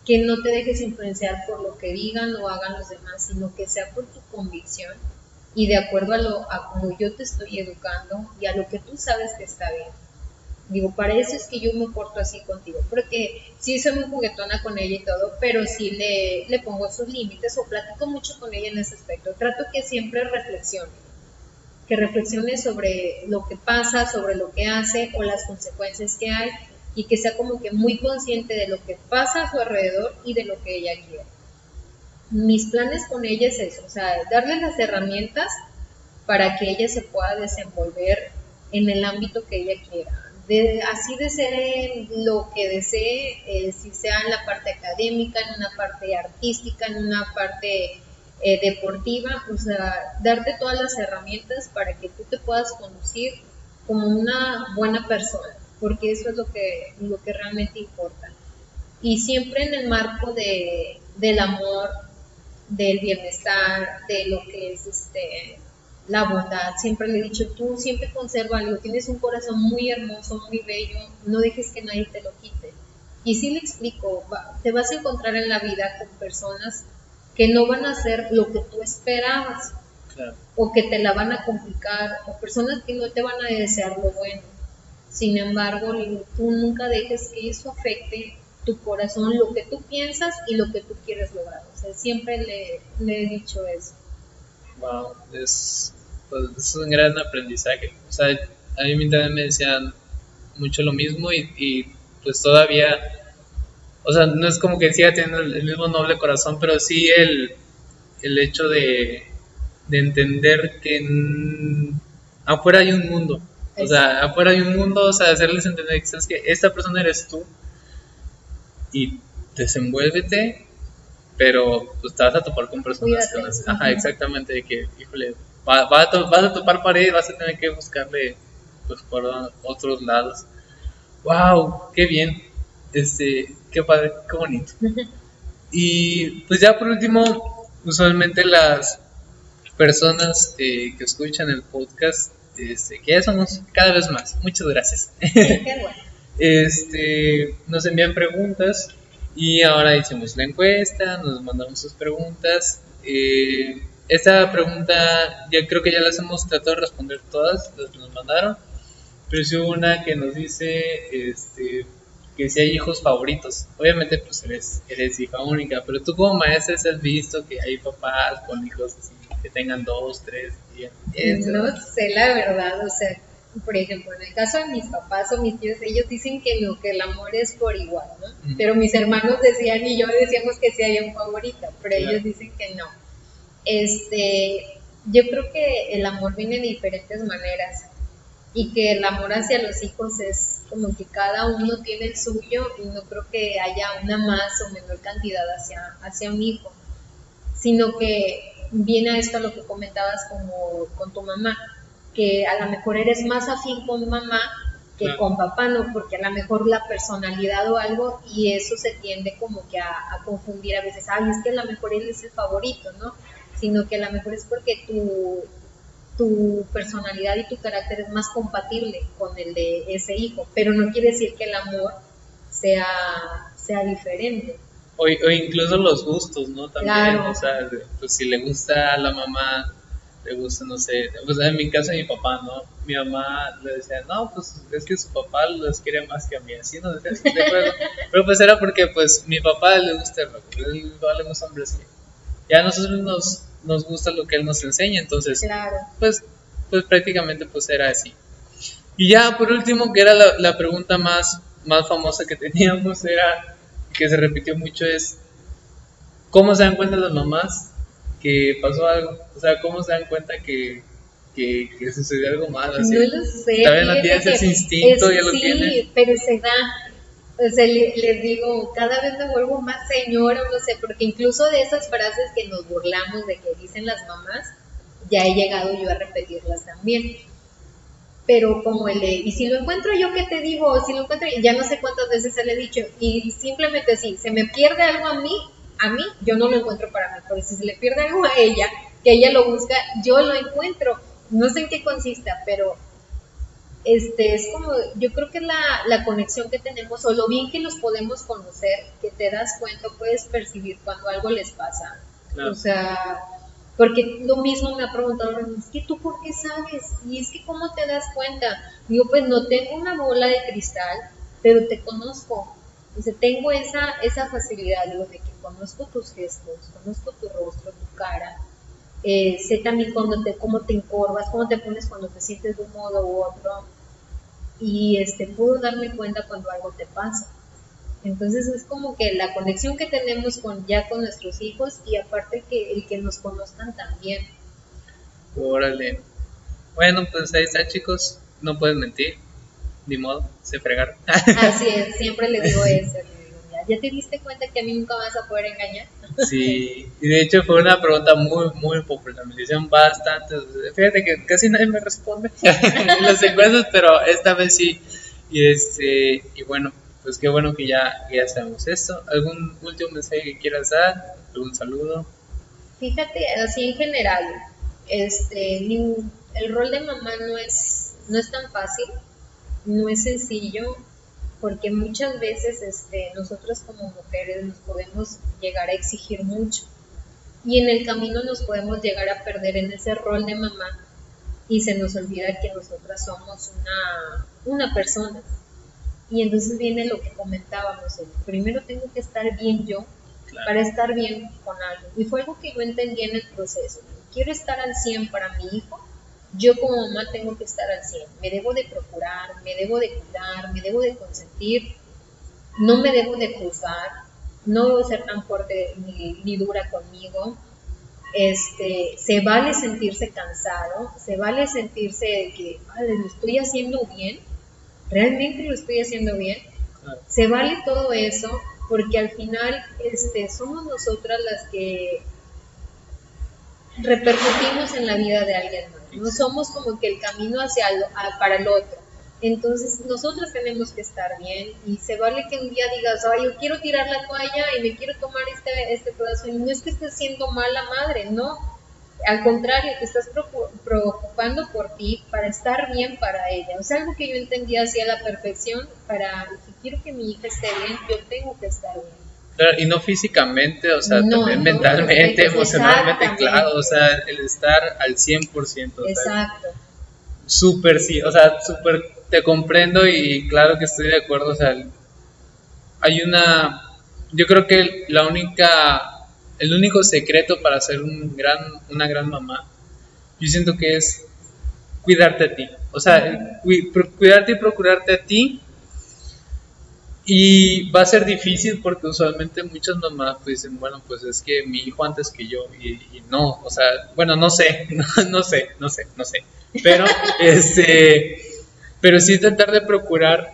que no te dejes influenciar por lo que digan o hagan los demás, sino que sea por tu convicción y de acuerdo a lo a como yo te estoy educando y a lo que tú sabes que está bien. Digo, para eso es que yo me porto así contigo, porque sí soy muy juguetona con ella y todo, pero sí le, le pongo sus límites o platico mucho con ella en ese aspecto. Trato que siempre reflexione, que reflexione sobre lo que pasa, sobre lo que hace o las consecuencias que hay y que sea como que muy consciente de lo que pasa a su alrededor y de lo que ella quiere. Mis planes con ella es eso, o sea, darle las herramientas para que ella se pueda desenvolver en el ámbito que ella quiera. De, así de ser en lo que desee, eh, si sea en la parte académica, en una parte artística, en una parte eh, deportiva, o sea, darte todas las herramientas para que tú te puedas conducir como una buena persona, porque eso es lo que, lo que realmente importa. Y siempre en el marco de, del amor, del bienestar, de lo que es este la bondad. Siempre le he dicho, tú siempre conserva algo, tienes un corazón muy hermoso, muy bello, no dejes que nadie te lo quite. Y sí le explico, te vas a encontrar en la vida con personas que no van a hacer lo que tú esperabas, o que te la van a complicar, o personas que no te van a desear lo bueno. Sin embargo, tú nunca dejes que eso afecte tu corazón, lo que tú piensas y lo que tú quieres lograr. O sea, siempre le, le he dicho eso. Wow, es, pues, es un gran aprendizaje. O sea, a mí también me decían mucho lo mismo y, y pues todavía, o sea, no es como que siga teniendo el mismo noble corazón, pero sí el, el hecho de, de entender que afuera hay un mundo. O sea, afuera hay un mundo, o sea, hacerles entender que, ¿sabes que esta persona eres tú y desenvuélvete pero pues te vas a topar con personas que ajá, exactamente, de que, híjole, va, vas a topar pared, vas a tener que buscarle pues por otros lados. Wow, qué bien, este, qué padre, qué bonito. <laughs> Y pues ya por último, usualmente las personas eh, que escuchan el podcast, este, que ya somos cada vez más, muchas gracias. <laughs> este, nos envían preguntas y ahora hicimos la encuesta, nos mandamos sus preguntas. Eh, esta pregunta ya creo que ya las hemos tratado de responder todas, las que nos mandaron. Pero sí hubo una que nos dice este, que si hay hijos favoritos. Obviamente pues eres, eres hija única, pero tú como maestra has visto que hay papás con hijos que tengan dos, tres. no sé la verdad, o sea, por ejemplo, en el caso de mis papás o mis tíos, ellos dicen que no, que el amor es por igual, ¿no? Pero mis hermanos decían y yo decíamos que sí hay un favorito, pero ellos dicen que no. Este, yo creo que el amor viene de diferentes maneras y que el amor hacia los hijos es como que cada uno tiene el suyo y no creo que haya una más o menor cantidad hacia, hacia un hijo, sino que viene a esto a lo que comentabas como con tu mamá que a lo mejor eres más afín con mamá que con papá, ¿no? Porque a lo mejor la personalidad o algo y eso se tiende como que a, confundir a veces, ay, es que a lo mejor él es el favorito, ¿no? Sino que a lo mejor es porque tu, tu personalidad y tu carácter es más compatible con el de ese hijo, pero no quiere decir que el amor sea, sea diferente. O, o incluso los gustos, ¿no? También, o sea, pues si le gusta a la mamá le gusta, no sé, pues en mi caso mi papá, ¿no? Mi mamá le decía, no, pues es que su papá los quiere más que a mí, así, ¿no? Pero pues era porque pues mi papá le gusta el rock, le vale los hombres ya a nosotros nos, nos gusta lo que él nos enseña, entonces, pues, pues prácticamente pues era así. Y ya por último, que era la, la pregunta más, más famosa que <laughs> teníamos, era, que se repitió mucho, es, ¿cómo se dan cuenta las mamás que pasó algo. O sea, ¿cómo se dan cuenta que, que, que sucedió algo malo? Así? No lo sé. También no tienes ese instinto, ya lo sí, Sí, pero se da. O sea, les digo, cada vez me vuelvo más señora, no sé, porque incluso de esas frases que nos burlamos de que dicen las mamás, ya he llegado yo a repetirlas también. Pero como el de, y si lo encuentro yo, ¿qué te digo? Si lo encuentro, ya no sé cuántas veces se le he dicho, y simplemente si se me pierde algo a mí, a mí, yo no lo encuentro para mí, porque si se le pierde algo a ella, que ella lo busca, yo lo encuentro. No sé en qué consista, pero este es como, yo creo que la, la conexión que tenemos, o lo bien que los podemos conocer, que te das cuenta, puedes percibir cuando algo les pasa. O sea, porque lo mismo me ha preguntado, es que tú por qué sabes, y es que cómo te das cuenta. Digo, pues no tengo una bola de cristal, pero te conozco. Entonces tengo esa, esa facilidad de, de que conozco tus gestos, conozco tu rostro, tu cara, eh, sé también cuando te, cómo te encorvas, cómo te pones cuando te sientes de un modo u otro y este, puedo darme cuenta cuando algo te pasa. Entonces es como que la conexión que tenemos con ya con nuestros hijos y aparte que el que nos conozcan también. Órale. Bueno, pues ahí está chicos, no pueden mentir, ni modo, se fregaron. Así es, siempre les digo eso <laughs> ¿Ya te diste cuenta que a mí nunca vas a poder engañar? Sí, y de hecho fue una pregunta muy, muy popular. Me hicieron bastante. Fíjate que casi nadie me responde <laughs> en las encuestas, pero esta vez sí. Y, este, y bueno, pues qué bueno que ya, ya sabemos esto. ¿Algún último mensaje que quieras dar? ¿Algún saludo? Fíjate, así en general, este, el rol de mamá no es, no es tan fácil, no es sencillo, porque muchas veces este, nosotros como mujeres nos podemos llegar a exigir mucho y en el camino nos podemos llegar a perder en ese rol de mamá y se nos olvida que nosotras somos una, una persona. Y entonces viene lo que comentábamos, el primero tengo que estar bien yo Claro. para estar bien con algo. Y fue algo que yo entendí en el proceso. Quiero estar al 100 para mi hijo, yo como mamá tengo que estar al 100. Me debo de procurar, me debo de cuidar, me debo de consentir, no me debo de juzgar, no debo ser tan fuerte ni, ni dura conmigo. Este, se vale sentirse cansado, se vale sentirse que "Vale, lo estoy haciendo bien, realmente lo estoy haciendo bien, se vale todo eso porque al final este, somos nosotras las que repercutimos en la vida de alguien más. No somos como que el camino hacia para el otro. Entonces nosotros tenemos que estar bien y se vale que un día digas, ay, yo quiero tirar la toalla y me quiero tomar este, este pedazo. Y no es que estés siendo mala madre, no. Al contrario, te estás preocu- preocupando por ti para estar bien para ella. O sea, algo que yo entendía así a la perfección, para si quiero que mi hija esté bien, yo tengo que estar bien. Claro, y no físicamente, o sea, No, también no, mentalmente, emocionalmente, claro, o sea, el estar al 100%, o sea, Exacto. súper sí, o sea, súper te comprendo y claro que estoy de acuerdo, o sea, hay una, yo creo que la única, el único secreto para ser un gran, una gran mamá, yo siento que es cuidarte a ti, o sea, cu- cuidarte y procurarte a ti y va a ser difícil porque usualmente muchas mamás pues dicen, bueno, pues es que mi hijo antes que yo y, y no, o sea, bueno, no sé, <laughs> no, no sé, no sé, no sé, pero <laughs> este, pero sí tratar de procurar,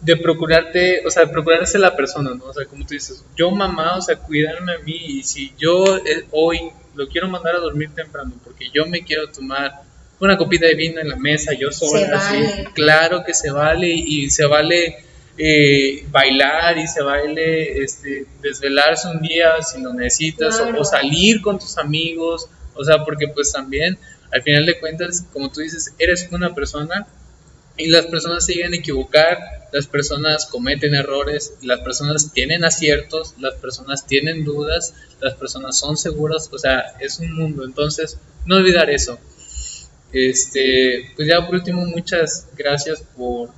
de procurarte, o sea, de procurarse la persona, ¿no? O sea, como tú dices, yo mamá, o sea, cuidarme a mí y si yo eh, hoy lo quiero mandar a dormir temprano porque yo me quiero tomar una copita de vino en la mesa, yo sola, así, vale. claro que se vale y se vale eh, bailar y se vale este, desvelarse un día si lo necesitas o, salir con tus amigos, o sea, porque pues también al final de cuentas, como tú dices, eres una persona y las personas se llegan a equivocar, las personas cometen errores, las personas tienen aciertos, las personas tienen dudas, las personas son seguras, o sea, es un mundo, entonces no olvidar eso. Este, pues ya por último, muchas gracias por,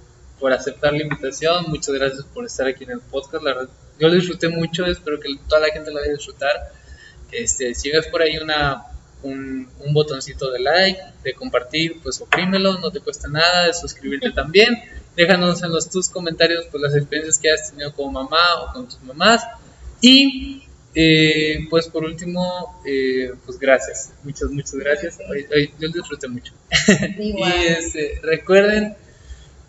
por aceptar la invitación, muchas gracias por estar aquí en el podcast, la verdad, yo lo disfruté mucho, espero que toda la gente lo vaya a disfrutar. Este, si ves por ahí una, un, un botoncito de like, de compartir, pues oprímelo, no te cuesta nada, de suscribirte <laughs> también. Déjanos en los tus comentarios pues, las experiencias que has tenido como mamá o con tus mamás. Y eh, pues por último, eh, pues gracias, muchas, muchas gracias. Hoy- hoy yo lo disfruté mucho. <laughs> Igual. Y este, recuerden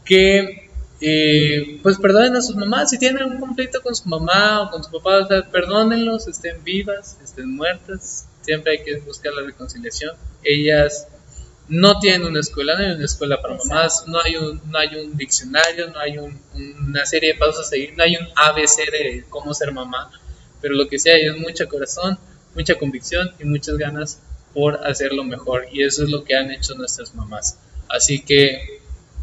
que, eh, pues perdonen a sus mamás. Si tienen un conflicto con su mamá o con su papá, o sea, perdónenlos, estén vivas, estén muertas. Siempre hay que buscar la reconciliación. Ellas no tienen una escuela, no hay una escuela para Exacto. mamás, no hay un, no hay un diccionario, no hay un- una serie de pasos a seguir, no hay un ABC de cómo ser mamá. Pero lo que sí hay es mucho corazón, mucha convicción y muchas ganas por hacerlo mejor. Y eso es lo que han hecho nuestras mamás. Así que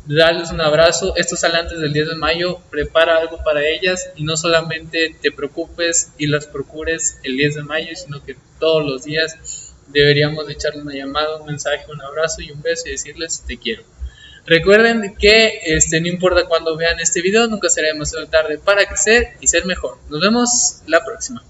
darles un abrazo. Esto sale antes del 10 de mayo. Prepara algo para ellas y no solamente te preocupes y las procures el 10 de mayo, sino que todos los días deberíamos de echarle una llamada, un mensaje, un abrazo y un beso y decirles te quiero. Recuerden que este, no importa cuándo vean este video, nunca será demasiado tarde para crecer y ser mejor. Nos vemos la próxima.